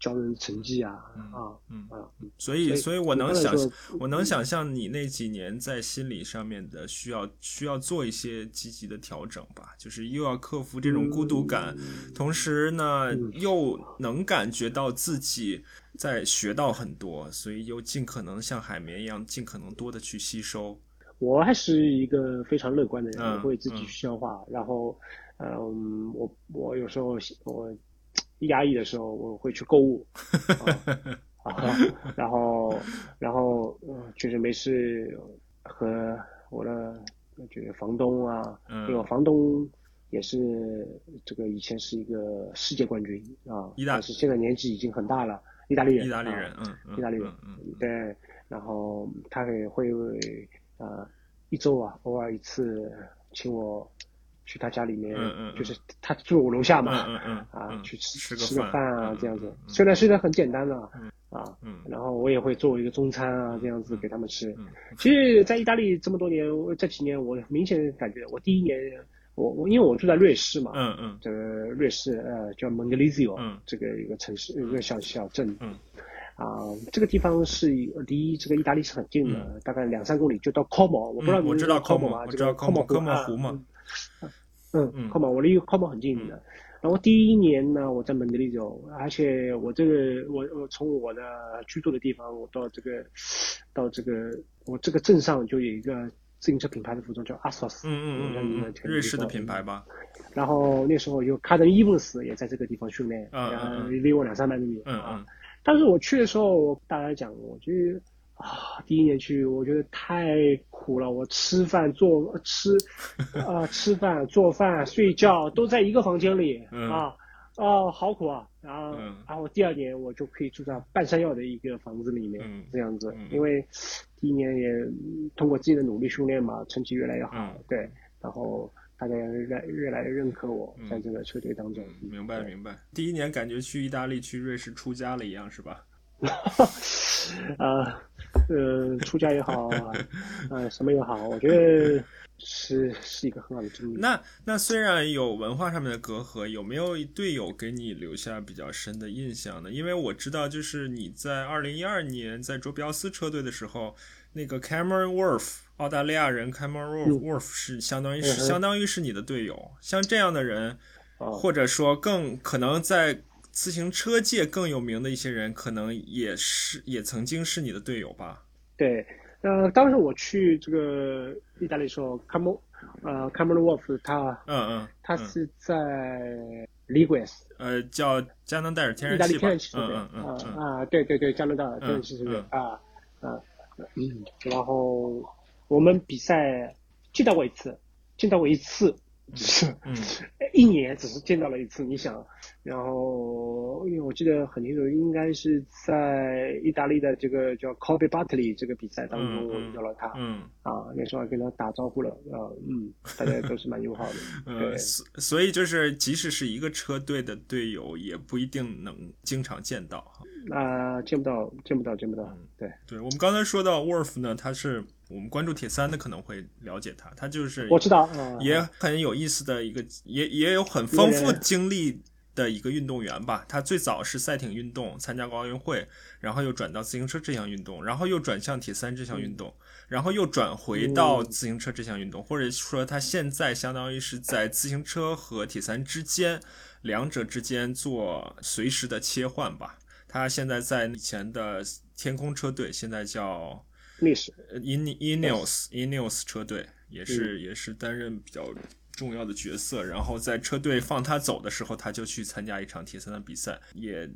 教人成绩啊啊嗯啊，所以所以我能想我能想象你那几年在心理上面的需要需要做一些积极的调整吧，就是又要克服这种孤独感，同时呢又能感觉到自己在学到很多，所以又尽可能像海绵一样尽可能多的去吸收。我还是一个非常乐观的人，我会自己去消化，然后嗯，我我有时候我。压抑的时候，我会去购物，[LAUGHS] 啊，[LAUGHS] 然后，然后，就是没事和我的就是房东啊，因为我房东也是这个以前是一个世界冠军啊，但是现在年纪已经很大了，意大利人，意大利人，嗯，意大利人，嗯，对，然后他也会呃一周啊偶尔一次请我。去他家里面，就是他住我楼下嘛，啊，去吃吃个饭啊，这样子。虽然虽然很简单的，啊，然后我也会做一个中餐啊，这样子给他们吃。其实，在意大利这么多年，这几年我明显感觉，我第一年，我我因为我住在瑞士嘛，嗯嗯，这个瑞士呃叫 Mongelizio，这个一个城市一个小小镇，啊，这个地方是离这个意大利是很近的，大概两三公里就到 Como，我不知道你知道 Como 吗？我知道 Como 湖嘛。嗯嗯，靠嘛，我离靠嘛很近的。然后第一年呢，我在蒙德利州，而且我这个我我从我的居住的地方，我到这个到这个我这个镇上就有一个自行车品牌的服装叫阿索斯，嗯嗯嗯，瑞士的品牌吧。然后那时候有卡登伊文斯也在这个地方训练，嗯离我两三百米。嗯嗯。但是我去的时候，我大家讲，我就。啊，第一年去，我觉得太苦了。我吃饭做吃，[LAUGHS] 啊，吃饭做饭睡觉都在一个房间里啊，哦，好苦啊。然后，然后第二年我就可以住在半山腰的一个房子里面，这样子。因为第一年也通过自己的努力训练嘛，成绩越来越好。对，然后大家越来越来越认可我在这个车队当中。明白明白。第一年感觉去意大利、去瑞士出家了一样，是吧？啊，[LAUGHS] 呃，出家也好，呃，什么也好，我觉得是是一个很好的经历。那那虽然有文化上面的隔阂，有没有队友给你留下比较深的印象呢？因为我知道，就是你在二零一二年在卓比奥斯车队的时候，那个 Cameron Wolf，澳大利亚人 Cameron Wolf 是相当于是相当于是你的队友。像这样的人，或者说更可能在。自行车界更有名的一些人，可能也是也曾经是你的队友吧？对，呃，当时我去这个意大利时候，卡莫，呃，卡莫罗沃夫他，嗯嗯，他是在 l i g u s 呃，叫加拿大天然气，意大利天然气，嗯嗯嗯，啊，对对对，加拿大天然气车队，啊啊，嗯，然后我们比赛见到过一次，见到过一次。是，嗯，[LAUGHS] 一年只是见到了一次，你想，然后因为我记得很清楚，应该是在意大利的这个叫 c o b e Bartley 这个比赛当中我遇到了他，嗯，啊，那时候还跟他打招呼了，啊，嗯，大家都是蛮友好的，[LAUGHS] 呃，所以就是即使是一个车队的队友，也不一定能经常见到哈，啊，见不到，见不到，见不到，对，对我们刚才说到 Wolf 呢，他是。我们关注铁三的可能会了解他，他就是我知道，也很有意思的一个，也也有很丰富经历的一个运动员吧。他最早是赛艇运动，参加过奥运会，然后又转到自行车这项运动，然后又转向铁三这项运动，然后又转回到自行车这项运动，或者说他现在相当于是在自行车和铁三之间，两者之间做随时的切换吧。他现在在以前的天空车队，现在叫历史 In Ineos Ineos 车队，也是也是担任比较重要的角色。然后在车队放他走的时候，他就去参加一场铁三的比赛，也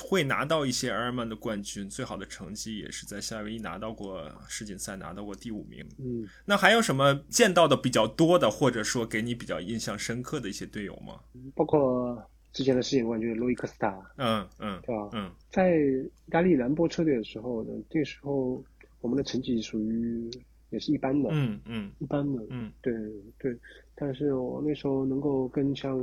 会拿到一些埃尔曼的冠军。最好的成绩也是在夏威夷拿到过世锦赛，拿到过第五名。嗯，那还有什么见到的比较多的，或者说给你比较印象深刻的一些队友吗？包括之前的世锦冠军路易克斯塔，嗯嗯，对吧？嗯在意大利兰博车队的时候呢，这时候我们的成绩属于也是一般的，嗯嗯。一般的，嗯。对对。但是我那时候能够跟像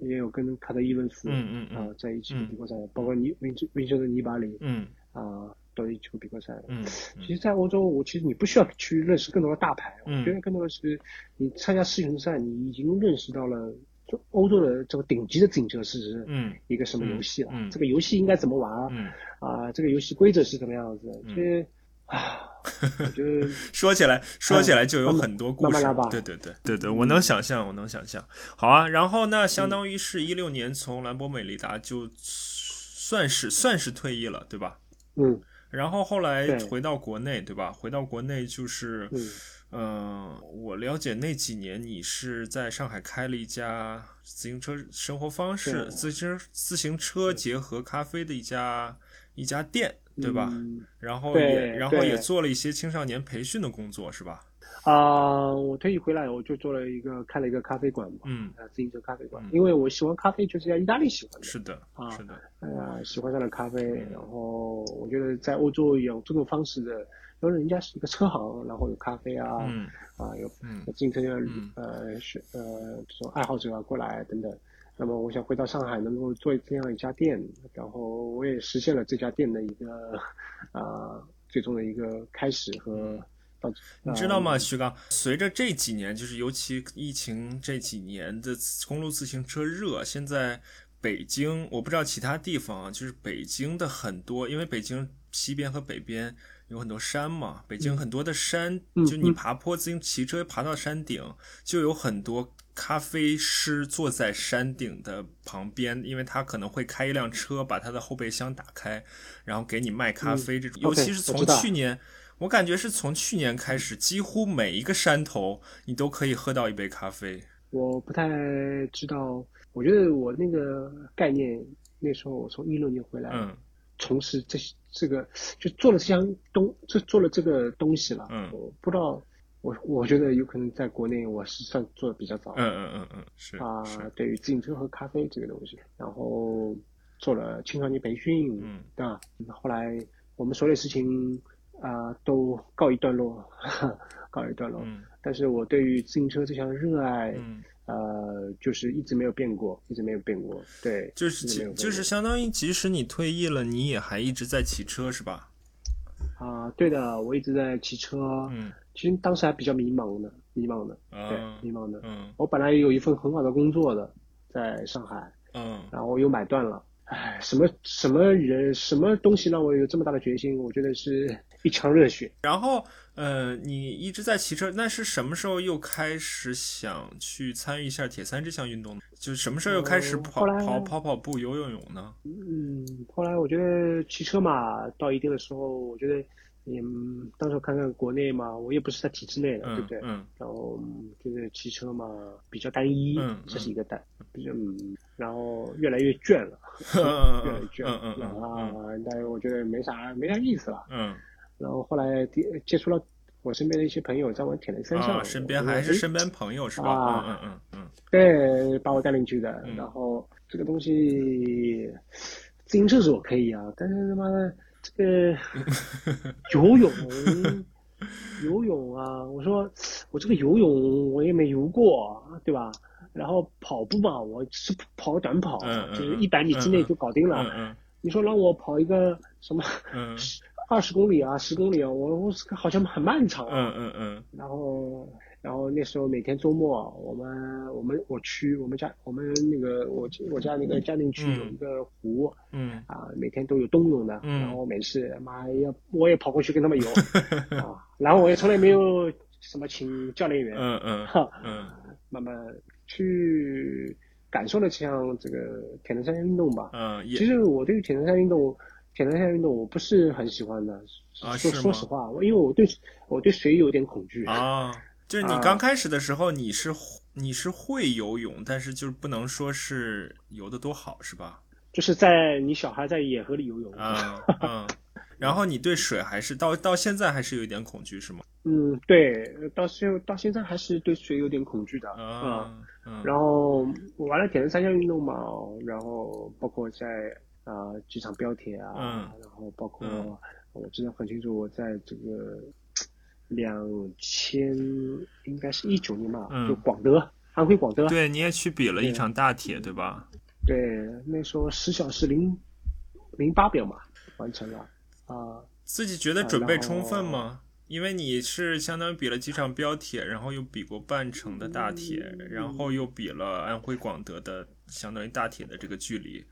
也有跟卡特伊文斯嗯嗯啊、嗯在一起嗯。比过赛，包括尼维维修的尼巴里嗯。啊、都一起比过赛。嗯其实，在欧洲，我其实你不需要去认识更多的大牌，嗯。我觉得更多的是你参加世巡赛，你已经认识到了就欧洲的这个顶级的自行车是嗯。一个什么游戏了，嗯。嗯这个游戏应该怎么玩嗯。啊，这个游戏规则是什么样子？嗯。其实 [LAUGHS] 说起来，说起来就有很多故事。对对对对对，我能想象，我能想象。好啊，然后那相当于是一六年从兰博美利达就算是算是退役了，对吧？嗯然后后来回到国内，对吧？回到国内就是，嗯嗯、我了解那几年你是在上海开了一家自行车生活方式、自行自行车结合咖啡的一家一家店，对吧？嗯然后也然后也做了一些青少年培训的工作，是吧？啊、我退役回来，我就做了一个开了一个咖啡馆嘛，嗯，啊，自行车咖啡馆嗯，因为我喜欢咖啡，就是在意大利喜欢的，是的，啊是的，哎呀，喜欢上了咖啡，嗯然后我觉得在欧洲有这种方式的，因为人家是一个车行，然后有咖啡啊，嗯啊有自行车的嗯呃是呃这种爱好者啊过来等等。那么我想回到上海能够做这样一家店，然后我也实现了这家店的一个啊、最终的一个开始和到你知道吗，徐刚？随着这几年，就是尤其疫情这几年的公路自行车热，现在北京，我不知道其他地方啊，就是北京的很多，因为北京西边和北边有很多山嘛，北京很多的山，嗯就你嗯。爬坡自行骑车爬到山顶，就有很多咖啡师坐在山顶的旁边，因为他可能会开一辆车，把他的后备箱打开，然后给你卖咖啡这种，尤其是从去年。我感觉是从去年开始，几乎每一个山头你都可以喝到一杯咖啡。我不太知道，我觉得我那个概念，那时候我从一六年回来，嗯从事这这个就做了这项东，就做了这个东西了。嗯我不知道，我我觉得有可能在国内我是算做的比较早嗯嗯嗯嗯，是啊是，，对于自行车和咖啡这个东西，然后做了青少年培训，嗯对吧？后来我们所有事情啊、都告一段落，[LAUGHS] 告一段落。嗯但是我对于自行车这项热爱，嗯，呃，就是一直没有变过，一直没有变过。对，就是就是相当于，即使你退役了，你也还一直在骑车是吧？啊、对的，我一直在骑车。嗯其实当时还比较迷茫的，迷茫的，对，啊迷茫的。嗯我本来也有一份很好的工作的，在上海，嗯然后我又买断了。唉，什么什么人，什么东西让我有这么大的决心？我觉得是 [LAUGHS] 一腔热血。然后呃，你一直在骑车，那是什么时候又开始想去参与一下铁三这项运动呢？就是什么时候又开始呃跑、跑跑跑步、游游泳呢？嗯，后来我觉得骑车嘛，到一定的时候，我觉得，嗯，到时候看看国内嘛，我也不是在体制内的，对嗯不对？嗯然后就是骑车嘛比较单一，嗯这是一个单，比较嗯，然后越来越倦 [LAUGHS] 了，嗯越来越倦了，嗯嗯嗯啊，但是我觉得没啥没啥意思了。嗯然后后来接接触了我身边的一些朋友在玩铁人三项，啊，身边还是身边朋友是吧？啊嗯嗯嗯对，把我带进去的。嗯然后这个东西，自行车是我可以啊，但是他妈的这个 [LAUGHS] 游泳，游泳啊，我说我这个游泳我也没游过，对吧？然后跑步嘛，我是跑短跑，就是一百米之内就搞定了。你说让我跑一个什么嗯 [LAUGHS] 二十公里啊，十公里啊，我我好像很漫长啊。嗯嗯嗯然后然后那时候每天周末，我们我们我区我们家我们那个我我家那个嘉定区有一个湖，嗯啊，每天都有冬泳的，嗯然后每次妈要我也跑过去跟他们游 [LAUGHS] 啊，然后我也从来没有什么请教练员，嗯嗯哈，嗯慢慢去感受了这项这个铁人三项运动吧。嗯，其实我对于铁人三项运动，铁人三项运动我不是很喜欢的，说说实话，我因为我对我对水有点恐惧。啊，就是你啊刚开始的时候你是你是会游泳，但是就是不能说是游的多好，是吧？就是在你小孩在野河里游泳，嗯嗯，然后你对水还是到到现在还是有一点恐惧，是吗？嗯，对，到现到现在还是对水有点恐惧的啊。啊嗯，然后我玩了铁人三项运动嘛，然后包括在啊、呃机场标铁啊，嗯然后包括、嗯我记得很清楚，我在这个两千应该是一九年吧，嗯。就广德安徽广德，对，你也去比了一场大铁，对吧？对，那时候十小时零零八秒嘛完成了啊、自己觉得啊准备充分吗？因为你是相当于比了几场标铁，然后又比过半程的大铁，嗯然后又比了安徽广德的相当于大铁的这个距离，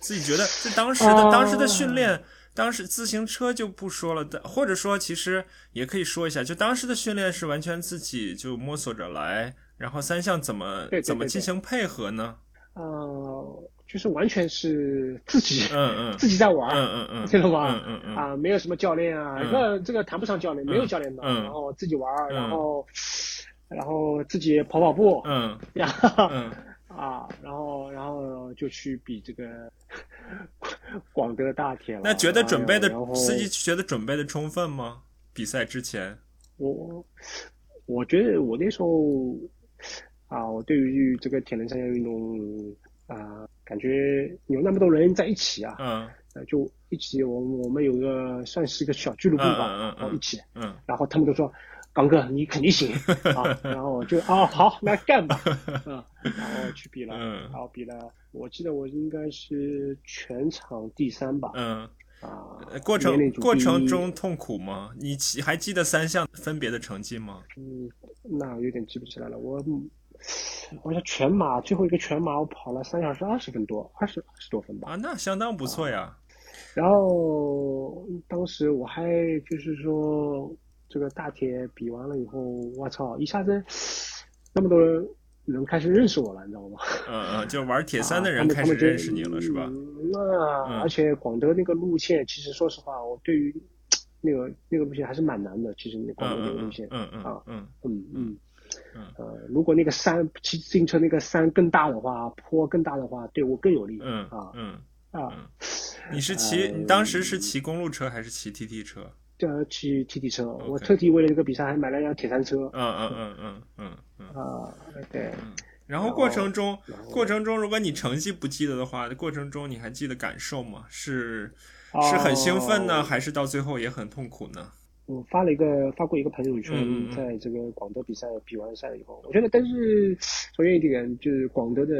自己觉得这当时的、哦。当时的训练，当时自行车就不说了，但或者说其实也可以说一下，就当时的训练是完全自己就摸索着来，然后三项怎么怎么进行配合呢？呃，就是完全是自己、嗯嗯。[LAUGHS] 自己在玩，嗯嗯嗯，[LAUGHS] 听懂吧？嗯嗯嗯。啊，没有什么教练啊，嗯。这这个谈不上教练，没有教练的，嗯。然后自己玩，嗯然后然后自己跑跑步，嗯。[LAUGHS] 呀，嗯啊，然后然后就去比这个 [LAUGHS] 广德大铁了。那觉得准备的司机觉得准备的充分吗？比赛之前，我我觉得我那时候啊，我对于这个铁人三项运动啊，感觉有那么多人在一起啊，嗯呃就一起我我们有个算是一个小俱乐部吧，嗯嗯嗯嗯然后一起，嗯然后他们都说。刚哥，你肯定行 [LAUGHS] 啊！然后我就啊，好，那干吧，[LAUGHS] 嗯，然后去比了，嗯然后比了，我记得我应该是全场第三吧，嗯，啊呃，过程过程中痛苦吗？你记还记得三项分别的成绩吗？嗯，那有点记不起来了。我好像全马最后一个全马我跑了三小时二十分多，二十二十多分吧。啊，那相当不错呀。然后当时我还就是说这个大铁比完了以后，我操，一下子那么多人开始认识我了，你知道吗？[LAUGHS] 嗯嗯，就玩铁三的啊人开始认识你了，是吧？嗯那嗯而且广德那个路线，其实说实话，我对于那个那个路线还是蛮难的。其实那广德那个路线，嗯嗯啊嗯嗯嗯嗯呃，如果那个山骑自行车那个山更大的话，坡更大的话，对我更有利。嗯啊嗯，啊，你是骑呃你当时是骑公路车还是骑 TT 车？这骑 T T 车，我特地为了这个比赛还买了辆铁三车。嗯嗯嗯嗯嗯嗯。啊，对，然后过程中过程中，如果你成绩不记得的话，过程中你还记得感受吗？是哦是很兴奋呢，还是到最后也很痛苦呢？我发了一个发过一个朋友圈在这个广德比赛比完赛以后，我觉得，但是首先一点就是广德的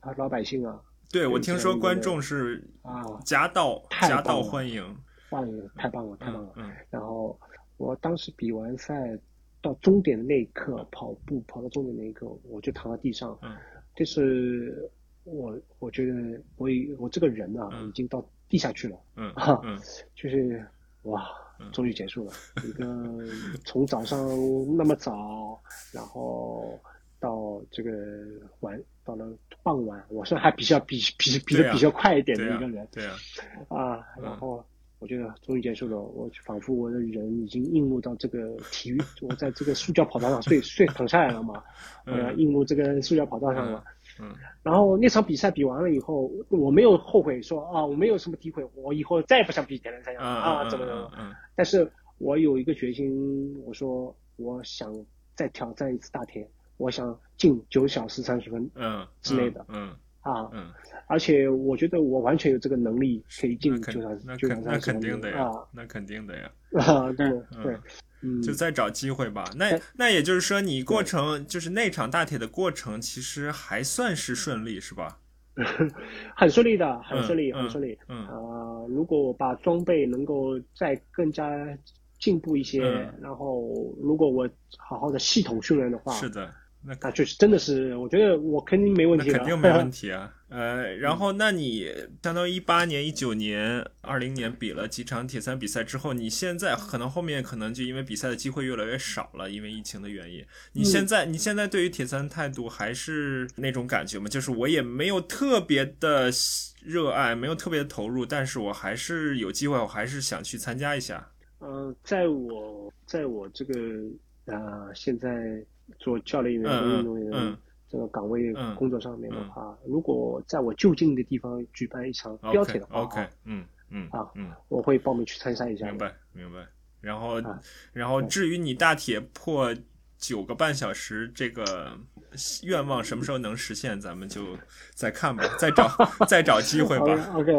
啊老百姓啊，对，我听说观众是啊，夹道夹道太太棒了，太棒了。嗯然后我当时比完赛到终点的那一刻，跑步跑到终点那一刻，我就躺在地上。嗯。这是我我觉得我已我这个人啊，嗯。已经到地下去了，嗯 [LAUGHS] 啊嗯。就是哇嗯，终于结束了。一个从早上那么早，然后到这个晚到了傍晚，我是还比较比比比的比较快一点的一个人。对呀，啊，嗯。然后我觉得终于结束了，我仿佛我的人已经映入到这个体育，我在这个塑胶跑道上睡睡躺下来了嘛，[LAUGHS] 我要嗯映入这个塑胶跑道上了。嗯然后那场比赛比完了以后，我没有后悔说啊，我没有什么诋毁，我以后再也不想比铁人三项了啊，嗯怎么怎么嗯。嗯但是我有一个决心，我说我想再挑战一次大铁，我想进九小时三十分嗯之类的嗯啊，嗯，而且我觉得我完全有这个能力可以进那肯九小那肯那肯定的呀啊，那肯定的呀。啊，对对，嗯，就再找机会吧。那哎那也就是说，你过程就是那场大铁的过程，其实还算是顺利，是吧？[LAUGHS] 很顺利的，很顺利，嗯很顺利。嗯啊，如果我把装备能够再更加进步一些，然后如果我好好的系统训练的话，是的。那那就是真的是，我觉得我肯定没问题肯定没问题啊。呃，然后那你相当于一八年、一九年、二零年比了几场铁三比赛之后，你现在可能后面可能就因为比赛的机会越来越少了，因为疫情的原因。你现在你现在对于铁三态度还是那种感觉吗？就是我也没有特别的热爱，没有特别的投入，但是我还是有机会，我还是想去参加一下。呃，在我在我这个呃现在。做教练员、运动员这个岗位工作上面的话，如果在我就近的地方举办一场标铁的话，OK，嗯嗯啊嗯，我会报名去参赛一下。明白明白。然后然后至于你大铁破九个半小时这个愿望什么时候能实现，咱们就再看吧，再找 [LAUGHS] 再找机会吧。OK，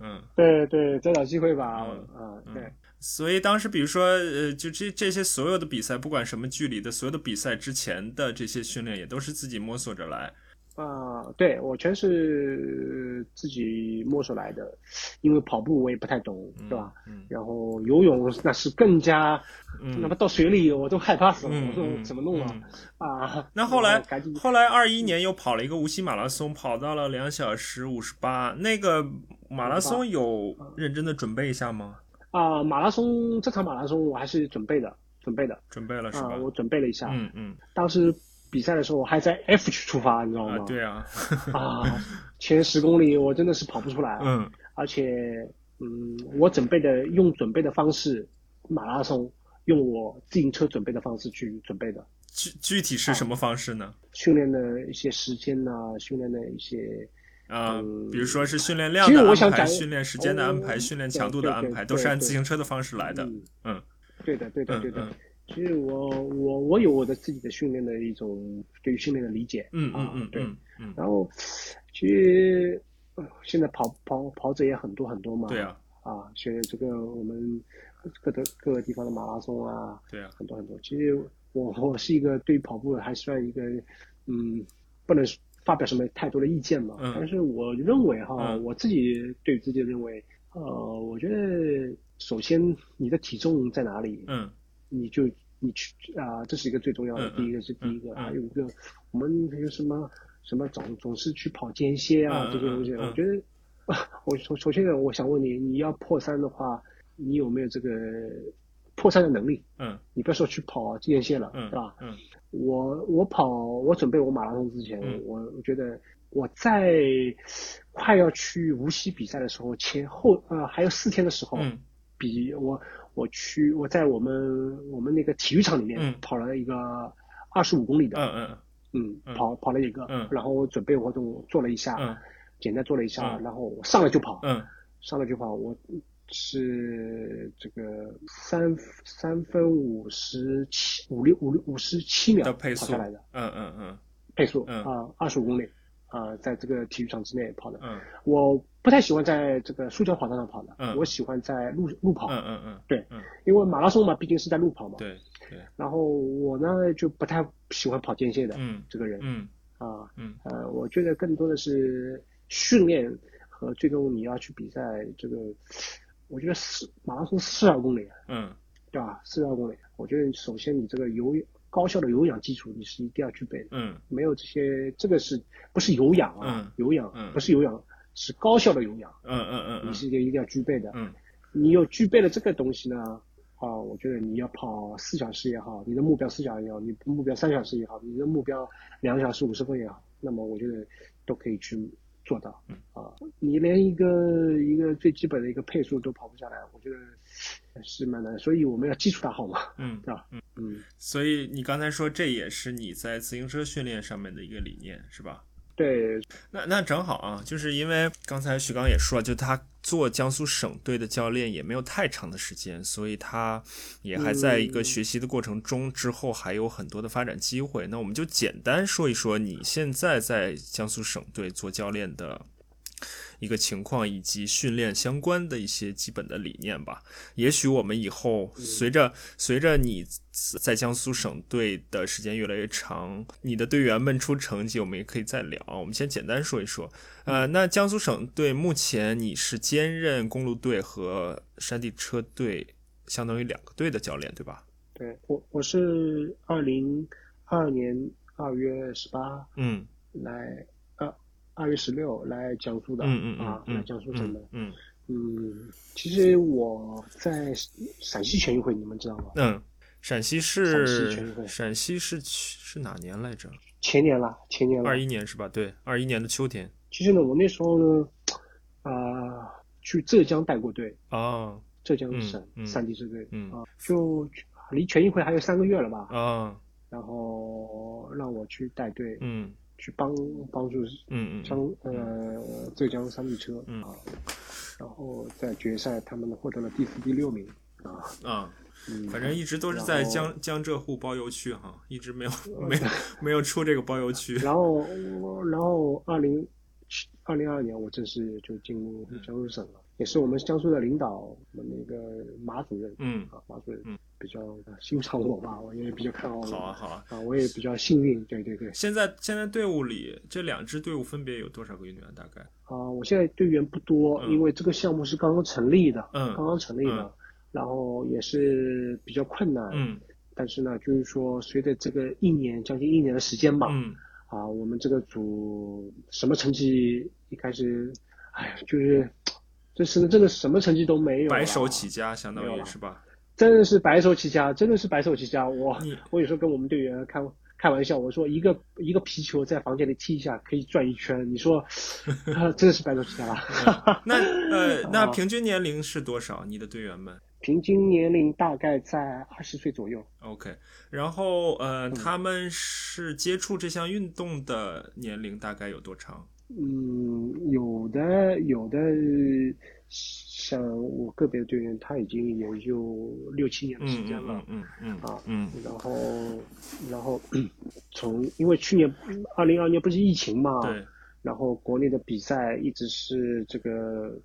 嗯，对对，再找机会吧。嗯，对。所以当时，比如说，呃，就这这些所有的比赛，不管什么距离的，所有的比赛之前的这些训练，也都是自己摸索着来。啊，对我全是自己摸索来的，因为跑步我也不太懂，是吧？嗯。然后游泳那是更加，[LAUGHS] 那么到水里我都害怕死了，我说怎么弄啊？啊。那后来，后来二一年又跑了一个无锡马拉松，跑到了两小时五十八。那个马拉松有认真的准备一下吗？啊，马拉松这场马拉松我还是准备的，准备的，准备了是吧？我准备了一下，嗯嗯。当时比赛的时候我还在 F 区出发，你知道吗？对啊。啊，[LAUGHS] 前十公里我真的是跑不出来，嗯。而且，嗯，我准备的用准备的方式，马拉松用我自行车准备的方式去准备的。具具体是什么方式呢？训练的一些时间呐，训练的一些。啊，比如说是训练量的安排、训练时间的安排、训练强度的安排，都是按自行车的方式来的。嗯，对的，对的，对的。其实我我我有我的自己的训练的一种对于训练的理解。嗯嗯嗯，对。然后，其实现在跑跑跑者也很多很多嘛。对啊。啊，现在这个我们各的各个地方的马拉松啊，对啊，很多很多。其实我我是一个对跑步还算一个嗯，不能。发表什么太多的意见嘛？但是我认为哈，我自己对自己认为，呃，我觉得首先你的体重在哪里？嗯，你就你去啊，这是一个最重要的。第一个是第一个，还有一个我们还有什么什么总总是去跑间歇啊这些东西，我觉得，[LAUGHS] 我首首先呢，我想问你，你要破三的话，你有没有这个破三的能力？嗯，你不要说去跑间歇了，是吧？嗯。我我跑我准备我马拉松之前，我我觉得我在快要去无锡比赛的时候，前后呃还有四天的时候，比我我去我在我们我们那个体育场里面跑了一个二十五公里的，嗯嗯。嗯，跑跑了一个，嗯。然后我准备活动做了一下，嗯。简单做了一下，然后我上来就跑，嗯。上来就跑我。是这个三三分五十七五六五六五十七秒跑下来的，嗯嗯嗯，配速啊二十五公里啊，在这个体育场之内跑的。嗯，我不太喜欢在这个塑胶跑道上跑的，嗯，我喜欢在路路跑。嗯嗯嗯，对，因为马拉松嘛，毕竟是在路跑嘛。对对。然后我呢就不太喜欢跑间歇的，嗯，这个人，嗯啊，嗯呃，我觉得更多的是训练和最终你要去比赛这个。我觉得四马拉松四十二公里，嗯，对吧？四十二公里，我觉得首先你这个有高效的有氧基础你是一定要具备的，嗯，没有这些，这个是不是有氧啊？有氧，不是有氧，是高效的有氧，嗯嗯嗯，你是一个一定要具备的，嗯，你有具备了这个东西呢，啊，我觉得你要跑四小时也好，你的目标四小时也好，你目标三小时也好，你的目标两小时五十分也好，那么我觉得都可以去。做到，嗯。啊，你连一个一个最基本的一个配速都跑不下来，我觉得是蛮难，所以我们要基础打好嘛，嗯，对吧？嗯。嗯，所以你刚才说这也是你在自行车训练上面的一个理念，是吧？对，那那正好啊，就是因为刚才徐刚也说了，就他做江苏省队的教练也没有太长的时间，所以他也还在一个学习的过程中，之后还有很多的发展机会。那我们就简单说一说你现在在江苏省队做教练的。一个情况以及训练相关的一些基本的理念吧。也许我们以后随着随着你在江苏省队的时间越来越长，你的队员们出成绩，我们也可以再聊。我们先简单说一说。呃，那江苏省队目前你是兼任公路队和山地车队相当于两个队的教练，对吧？对我，我是二零二二年二月十八，嗯来二二月十六来江苏的，嗯嗯啊，嗯来江苏省的。嗯嗯，其实我在陕西全运会，你们知道吗？嗯，陕西陕是西全运会陕西是是哪年来着？前年了，前年了。二一年是吧？对，二一年的秋天。其实呢，我那时候呢，啊、去浙江带过队，啊浙江省三级支队，嗯啊，就离全运会还有三个月了吧，啊然后让我去带队，嗯去帮帮助嗯嗯江呃浙江三地车，嗯。啊，然后在决赛他们获得了第四、第六名，啊，啊，嗯，反正一直都是在江江浙沪包邮区哈，一直没有没有 [LAUGHS] 没有出这个包邮区。然后然后二零二零二二年我正式就进入江苏省了，也是我们江苏的领导，我们那个马主任，嗯，啊，马主任嗯比较欣赏我吧，我也比较看好我，好啊好啊。啊，我也比较幸运，对对对，现在现在队伍里这两支队伍分别有多少个运动员？大概？啊，我现在队员不多，嗯因为这个项目是刚刚成立的，嗯刚刚成立的，嗯然后也是比较困难，嗯但是呢，就是说随着这个一年将近一年的时间吧，嗯啊，我们这个组什么成绩一开始，哎呀，就是这是真的什么成绩都没有，白手起，家，相当于是吧？真的是白手起家，真的是白手起家。我我有时候跟我们队员开开玩笑，我说一个一个皮球在房间里踢一下可以转一圈，你说，[LAUGHS] 啊真的是白手起家了。那呃，[LAUGHS] 那啊平均年龄是多少？你的队员们平均年龄大概在二十岁左右。？OK，然后嗯呃，他们是接触这项运动的年龄大概有多长？嗯，有的有的，像我个别的队员，他已经也就六七年的时嗯间了。嗯嗯嗯啊嗯然后，然后从因为去年二零二年不是疫情嘛，对，然后国内的比赛一直是这个，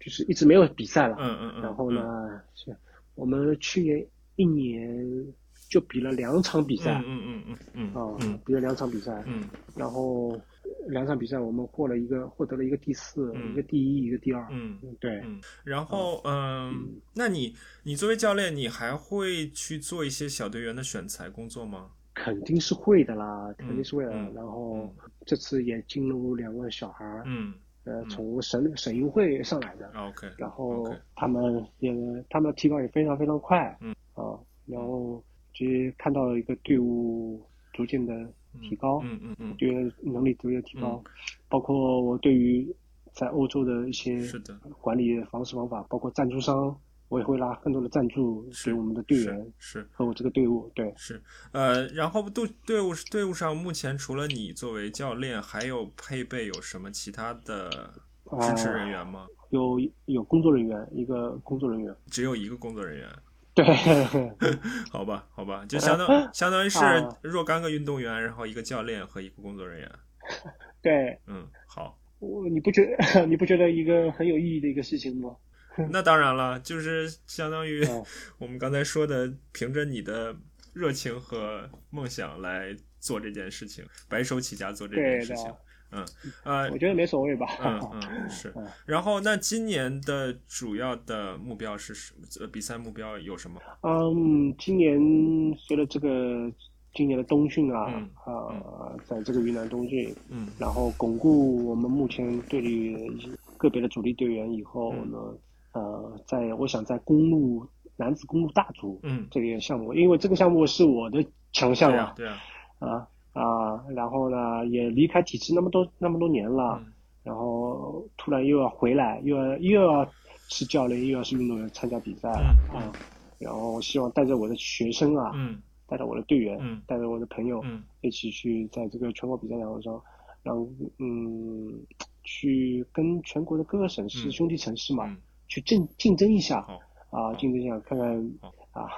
就是一直没有比赛了。嗯嗯嗯，然后呢，是我们去年一年就比了两场比嗯？赛嗯嗯嗯嗯啊嗯，比了两场比赛，嗯然后两场比赛我们获了一个获得了一个第四，嗯一个第一，一个第二。嗯嗯，对，嗯，然后嗯，那你你作为教练，你还会去做一些小队员的选材工作吗？肯定是会的啦，肯定是会的。嗯然后这次也进入两个小孩儿，嗯呃，从省省运会上来的，，OK，然后他们也他们的提高也非常非常快，嗯啊，然后就看到了一个队伍逐渐的提高，嗯嗯嗯，队员能力逐渐提高，包括我对于在欧洲的一些是的，管理方式方法，包括赞助商，我也会拉更多的赞助是给我们的队员是是。和我这个队伍，对。是，呃，然后队队伍队伍上目前除了你作为教练，还有配备有什么其他的支持人员吗？有有工作人员，一个工作人员，只有一个工作人员，对，[LAUGHS] 好吧，好吧，就相当相当于是啊若干个运动员，然后一个教练和一个工作人员。[LAUGHS] 对，嗯，好，我你不觉得你不觉得一个很有意义的一个事情吗？[LAUGHS] 那当然了，就是相当于哦我们刚才说的，凭着你的热情和梦想来做这件事情，白手起家做这件事情。嗯，呃我，觉得没所谓吧。嗯嗯是嗯。然后，那今年的主要的目标是什么？呃，比赛目标有什么？嗯，今年随着这个今年的冬训啊，嗯啊、在这个云南冬训，嗯然后巩固我们目前队里个别的主力队员以后嗯呢，呃，在我想在公路男子公路大组嗯，这个项目，因为这个项目是我的强项啊，对啊对啊，啊啊，然后呢也离开体制那么多那么多年了，嗯然后突然又要回来，又要又要是教练，又要是运动员参加比赛嗯啊，然后我希望带着我的学生啊，嗯带着我的队员，嗯带着我的朋友，嗯一起去在这个全国比赛场上，让嗯去跟全国的各个省市、嗯兄弟城市嘛，嗯，去竞竞争一下好。啊，竞争一下，看看好啊，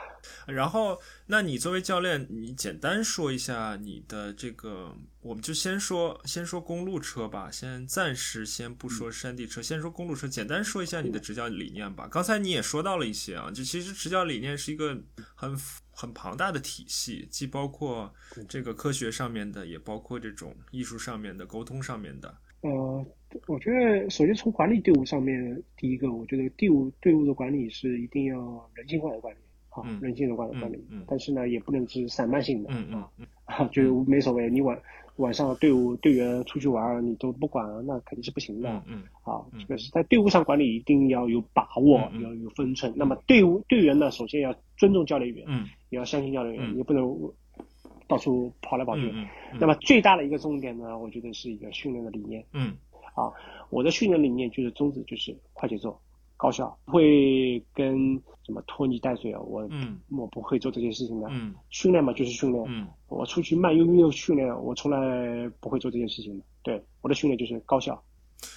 然后，那你作为教练，你简单说一下你的这个，我们就先说先说公路车吧，先暂时先不说山地车，先说公路车，简单说一下你的执教理念吧。刚才你也说到了一些啊，就其实执教理念是一个很很庞大的体系，既包括这个科学上面的，也包括这种艺术上面的、沟通上面的。呃，我觉得首先从管理队伍上面，第一个，我觉得队伍队伍的管理是一定要人性化的管理，好，人性的管管理。但是呢，也不能是散漫性的啊，啊，就是没所谓，你晚晚上队伍队员出去玩你都不管，那肯定是不行的。嗯，啊，这个是在队伍上管理一定要有把握，要有分寸。那么队伍队员呢，首先要尊重教练员，嗯，也要相信教练员，也不能。到处跑来跑去，嗯。那么最大的一个重点呢，我觉得是一个训练的理念。嗯，啊，我的训练理念就是宗旨就是快节奏、高效，不会跟什么拖泥带水啊，我嗯我不会做这些事情的。嗯，训练嘛就是训练，嗯，我出去慢悠悠训练，我从来不会做这件事情的。对，我的训练就是高效。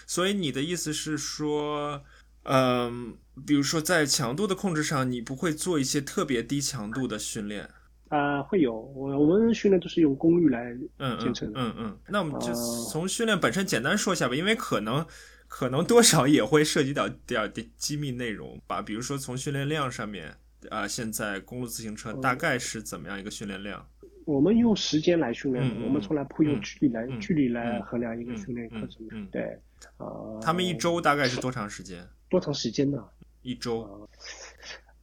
所以你的意思是说，嗯，比如说在强度的控制上，你不会做一些特别低强度的训练。啊，会有我我们训练都是用功率来监测的。嗯嗯，那我们就从训练本身简单说一下吧，因为可能可能多少也会涉及到点机密内容吧。比如说从训练量上面，啊，现在公路自行车大概是怎么样一个训练量？我们用时间来训练，我们从来不用距离来距离来衡量一个训练课程。对，啊，他们一周大概是多长时间？多长时间呢？一周。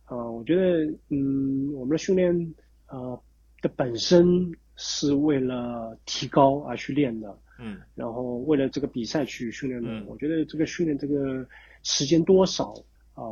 啊，我觉得，嗯，我们的训练。呃，的本身是为了提高而去练的，嗯，然后为了这个比赛去训练的。我觉得这个训练这个时间多少，啊，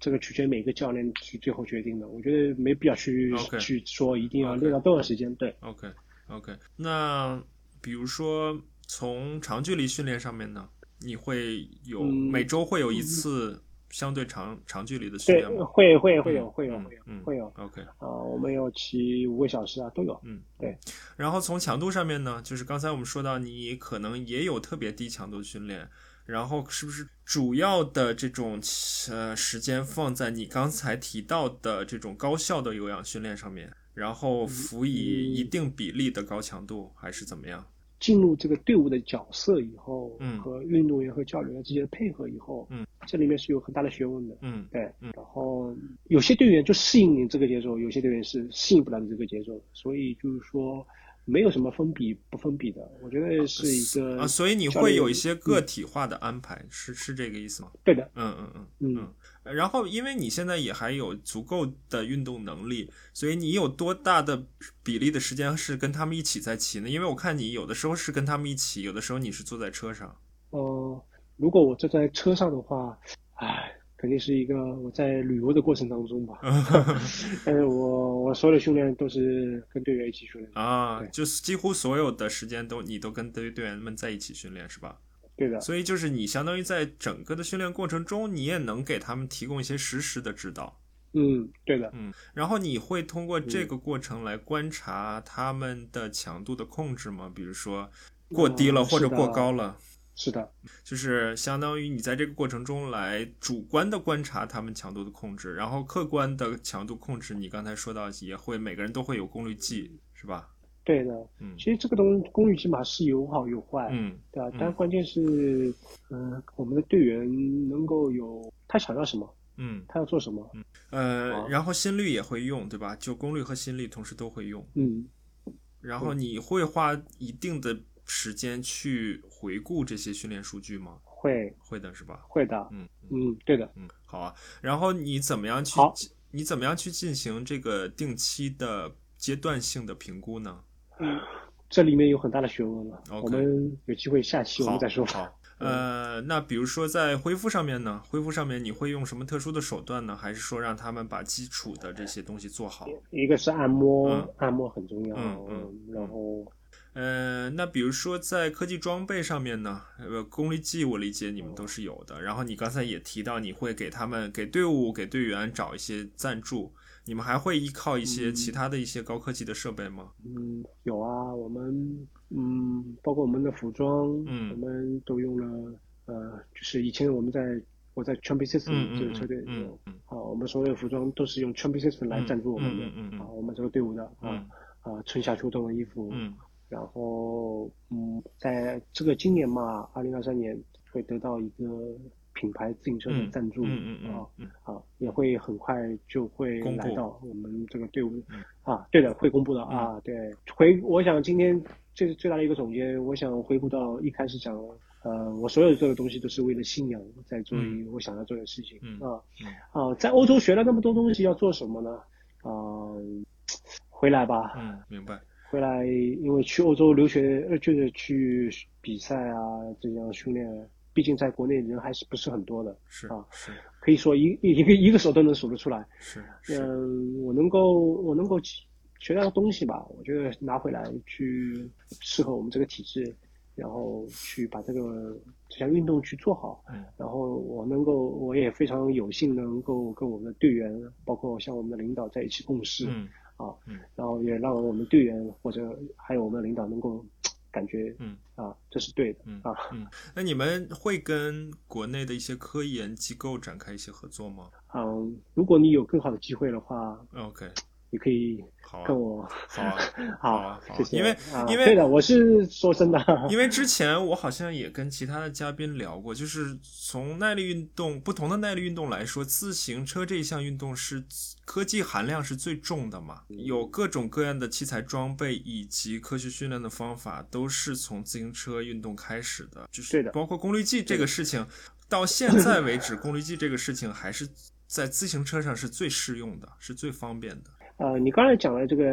这个取决于每个教练去最后决定的。我觉得没必要去去说一定要练到多少时间。对，OK，OK。那比如说从长距离训练上面呢，你会有每周会有一次。相对长长距离的训练吗？会会会有会有会有会有。OK 啊，我们有骑五个小时啊，都有。嗯，对。然后从强度上面呢，就是刚才我们说到，你可能也有特别低强度训练，然后是不是主要的这种呃时间放在你刚才提到的这种高效的有氧训练上面，然后辅以一定比例的高强度，还是怎么样？进入这个队伍的角色以后，嗯，和运动员和教练员之间的配合以后，嗯，这里面是有很大的学问的，嗯，对，然后有些队员就适应你这个节奏，有些队员是适应不了你这个节奏，所以就是说。没有什么分比不分比的，我觉得是一个啊，所以你会有一些个体化的安排，是是这个意思吗？对的，嗯嗯。嗯。嗯。然后，因为你现在也还有足够的运动能力，所以你有多大的比例的时间是跟他们一起在骑呢？因为我看你有的时候是跟他们一起，有的时候你是坐在车上。哦，如果我坐在车上的话，唉。肯定是一个我在旅游的过程当中吧，[LAUGHS] 但是我我所有的训练都是跟队员一起训练啊，就是几乎所有的时间都你都跟队队员们在一起训练是吧？对的，所以就是你相当于在整个的训练过程中，你也能给他们提供一些实时的指导。嗯，对的，嗯，然后你会通过这个过程来观察他们的强度的控制吗？比如说过低了或者过高了。是的，就是相当于你在这个过程中来主观的观察他们强度的控制，然后客观的强度控制，你刚才说到也会每个人都会有功率计，是吧？对的，嗯，其实这个东功率计嘛是有好有坏，嗯，对吧？但关键是，嗯，我们的队员能够有他想要什么，嗯，他要做什么，嗯，呃，然后心率也会用，对吧？就功率和心率同时都会用，嗯，然后你会花一定的。时间去回顾这些训练数据吗？会会的是吧？会的，嗯嗯，对的，嗯，好啊。然后你怎么样去？你怎么样去进行这个定期的阶段性的评估呢？嗯，这里面有很大的学问了。我们有机会下期我们再说。好，呃，那比如说在恢复上面呢？恢复上面你会用什么特殊的手段呢？还是说让他们把基础的这些东西做好？一个是按摩，按摩很重要。嗯嗯，然后。呃，那比如说在科技装备上面呢，呃，功率计我理解你们都是有的。然后你刚才也提到，你会给他们、给队伍、给队员找一些赞助。你们还会依靠一些其他的一些高科技的设备吗？嗯，有啊，我们嗯，包括我们的服装，嗯，我们都用了呃，就是以前我们在我在 Champion System 这个车队，嗯嗯，啊，我们所有的服装都是用 Champion System 来赞助我们的，嗯嗯啊，我们这个队伍的啊啊，春夏秋冬的衣服，嗯。然后，嗯，在这个今年嘛，二零二三年会得到一个品牌自行车的赞助啊嗯啊，也会很快就会来到我们这个队伍嗯啊，对的，会公布的啊，对，回我想今天最最大的一个总结，我想回顾到一开始讲。呃，我所有做的东西都是为了信仰，在做嗯我想要做的事情、嗯啊嗯啊！在欧洲学了那么多东西，要做什么呢？啊、回来吧，嗯，明白。回来，因为去欧洲留学，呃，就是去比赛啊，这样训练，毕竟在国内人还是不是很多的，是啊是可以说一一个一个手都能数得出来。是是，嗯，我能够我能够学到的东西吧，我觉得拿回来去适合我们这个体制，然后去把这个这项运动去做好。嗯然后我能够，我也非常有幸能够跟我们的队员，包括像我们的领导在一起共事。嗯啊，嗯然后也让我们队员或者还有我们的领导能够感觉，嗯。啊，这是对的，嗯啊，嗯，那你们会跟国内的一些科研机构展开一些合作吗？嗯，如果你有更好的机会的话，？OK，你可以跟我，好啊，好啊 [LAUGHS] 好啊。谢谢，因为啊因为对的，我是说真的，因为之前我好像也跟其他的嘉宾聊过，就是从耐力运动不同的耐力运动来说，自行车这一项运动是科技含量是最重的嘛，有各种各样的器材装备以及科学训练的方法，都是从自行车运动开始的，就的包括功率计这个事情，到现在为止，功率计这个事情还是在自行车上是最适用的，是最方便的。呃，你刚才讲的这个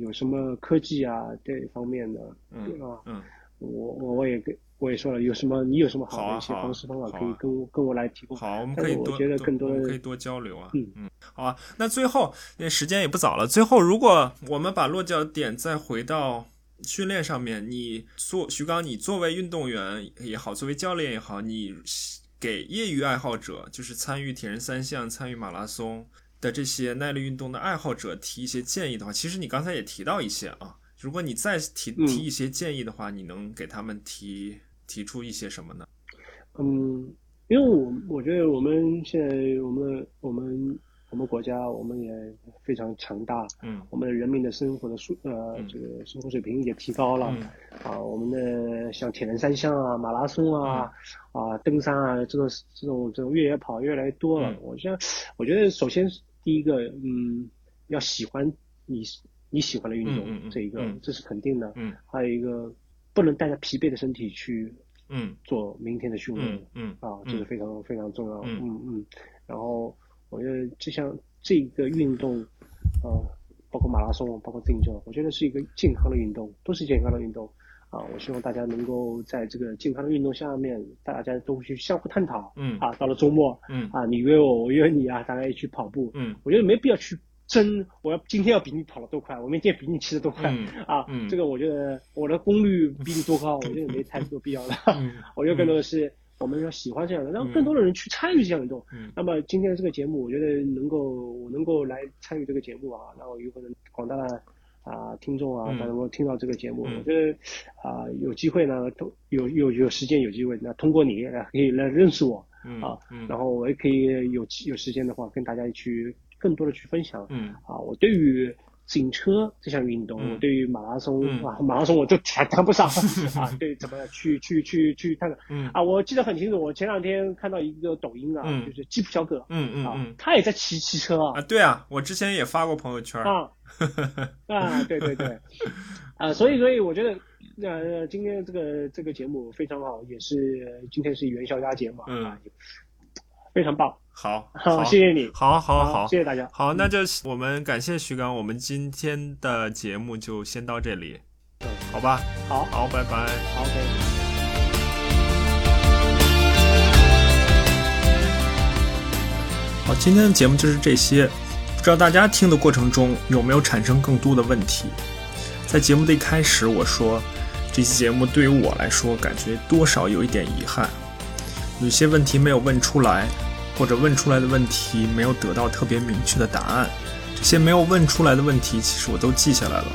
有什么科技啊这方面的，嗯啊，嗯，我我我也跟我也说了，有什么你有什么好的一些方式方法可以跟我跟我来提供？好，我们可以多，觉得更多的可以多交流啊。嗯嗯好啊。那最后，那时间也不早了，最后如果我们把落脚点再回到训练上面，你做徐刚，你作为运动员也好，作为教练也好，你给业余爱好者，就是参与铁人三项、参与马拉松的这些耐力运动的爱好者提一些建议的话，其实你刚才也提到一些啊。如果你再提嗯提一些建议的话，你能给他们提提出一些什么呢？嗯，因为我我觉得我们现在我们的我们我们国家我们也非常强大，嗯我们的人民的生活的素呃嗯这个生活水平也提高了，嗯啊，我们的像铁人三项啊、马拉松啊、啊登山啊这种这种这种越野跑越来越多了。嗯我觉得我觉得首先是第一个，嗯，要喜欢你你喜欢的运动，嗯嗯嗯这一个、嗯这是肯定的。嗯还有一个不能带着疲惫的身体去嗯做明天的训练。嗯嗯啊，这是非常非常重要。嗯嗯嗯。然后我觉得就像这个运动，呃，包括马拉松，包括自行车，我觉得是一个健康的运动，都是健康的运动。啊，我希望大家能够在这个健康的运动下面，大家都去相互探讨。嗯啊，到了周末，嗯啊，你约我，我约你啊，大家一起去跑步。嗯我觉得没必要去争，我要今天要比你跑得多快，我明天比你骑得多快。嗯啊，嗯这个我觉得我的功率比你多高，我觉得没太多必要了。嗯 [LAUGHS] 我觉得更多的是我们要喜欢这样的，让更多的人去参与这项运动。嗯那么今天这个节目，我觉得能够我能够来参与这个节目啊，然后有可能广大的啊、听众啊，嗯他能够听到这个节目，嗯。我觉得啊、有机会呢，都有有有时间有机会，那通过你来可以来认识我嗯啊，嗯。然后我也可以有有时间的话跟大家去更多的去分享嗯。啊，我对于自行车这项运动，嗯。我对于马拉松、嗯。啊，马拉松我就谈谈不上 [LAUGHS] 啊，对，怎么去去去去看看嗯。啊？我记得很清楚，我前两天看到一个抖音啊，嗯。就是吉普小哥，啊嗯嗯嗯，他也在骑骑车啊啊，对啊，我之前也发过朋友圈。啊啊，对对对，[LAUGHS] 啊，所以所以我觉得，呃，今天这个这个节目非常好，也是今天是元宵佳节嘛，嗯。啊，非常棒，[LAUGHS] 好，好，谢谢你，好好好，谢谢大家，好，那就我们感谢徐刚，我们今天的节目就先到这里，嗯好吧？好，好，拜拜。好，OK。好，今天的节目就是这些，不知道大家听的过程中有没有产生更多的问题？在节目的一开始，我说这期节目对于我来说，感觉多少有一点遗憾，有些问题没有问出来，或者问出来的问题没有得到特别明确的答案。这些没有问出来的问题，其实我都记下来了。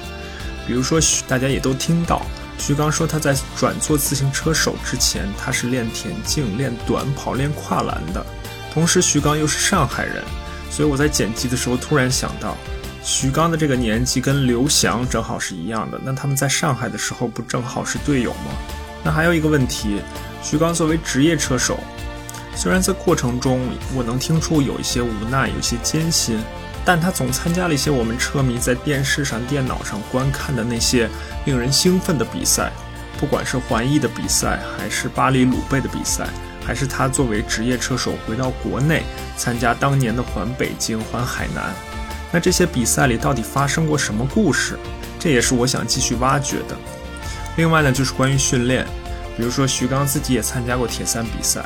比如说，大家也都听到，徐刚说他在转做自行车手之前，他是练田径、练短跑、练跨栏的。同时，徐刚又是上海人，所以我在剪辑的时候突然想到，徐刚的这个年纪跟刘翔正好是一样的。那他们在上海的时候不正好是队友吗？那还有一个问题，徐刚作为职业车手，虽然在过程中我能听出有一些无奈，有些艰辛，但他总参加了一些我们车迷在电视上、电脑上观看的那些令人兴奋的比赛，不管是环意的比赛，还是巴黎鲁贝的比赛，还是他作为职业车手回到国内参加当年的环北京、环海南，那这些比赛里到底发生过什么故事？这也是我想继续挖掘的。另外呢，就是关于训练，比如说徐刚自己也参加过铁三比赛。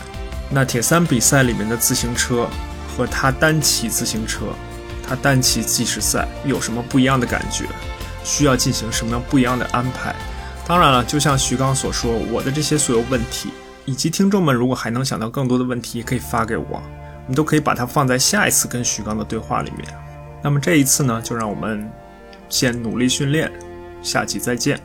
那铁三比赛里面的自行车和他单骑自行车，他单骑计时赛有什么不一样的感觉？需要进行什么样不一样的安排？当然了，就像徐刚所说，我的这些所有问题，以及听众们如果还能想到更多的问题，可以发给我，我们都可以把它放在下一次跟徐刚的对话里面。那么这一次呢，就让我们先努力训练，下期再见。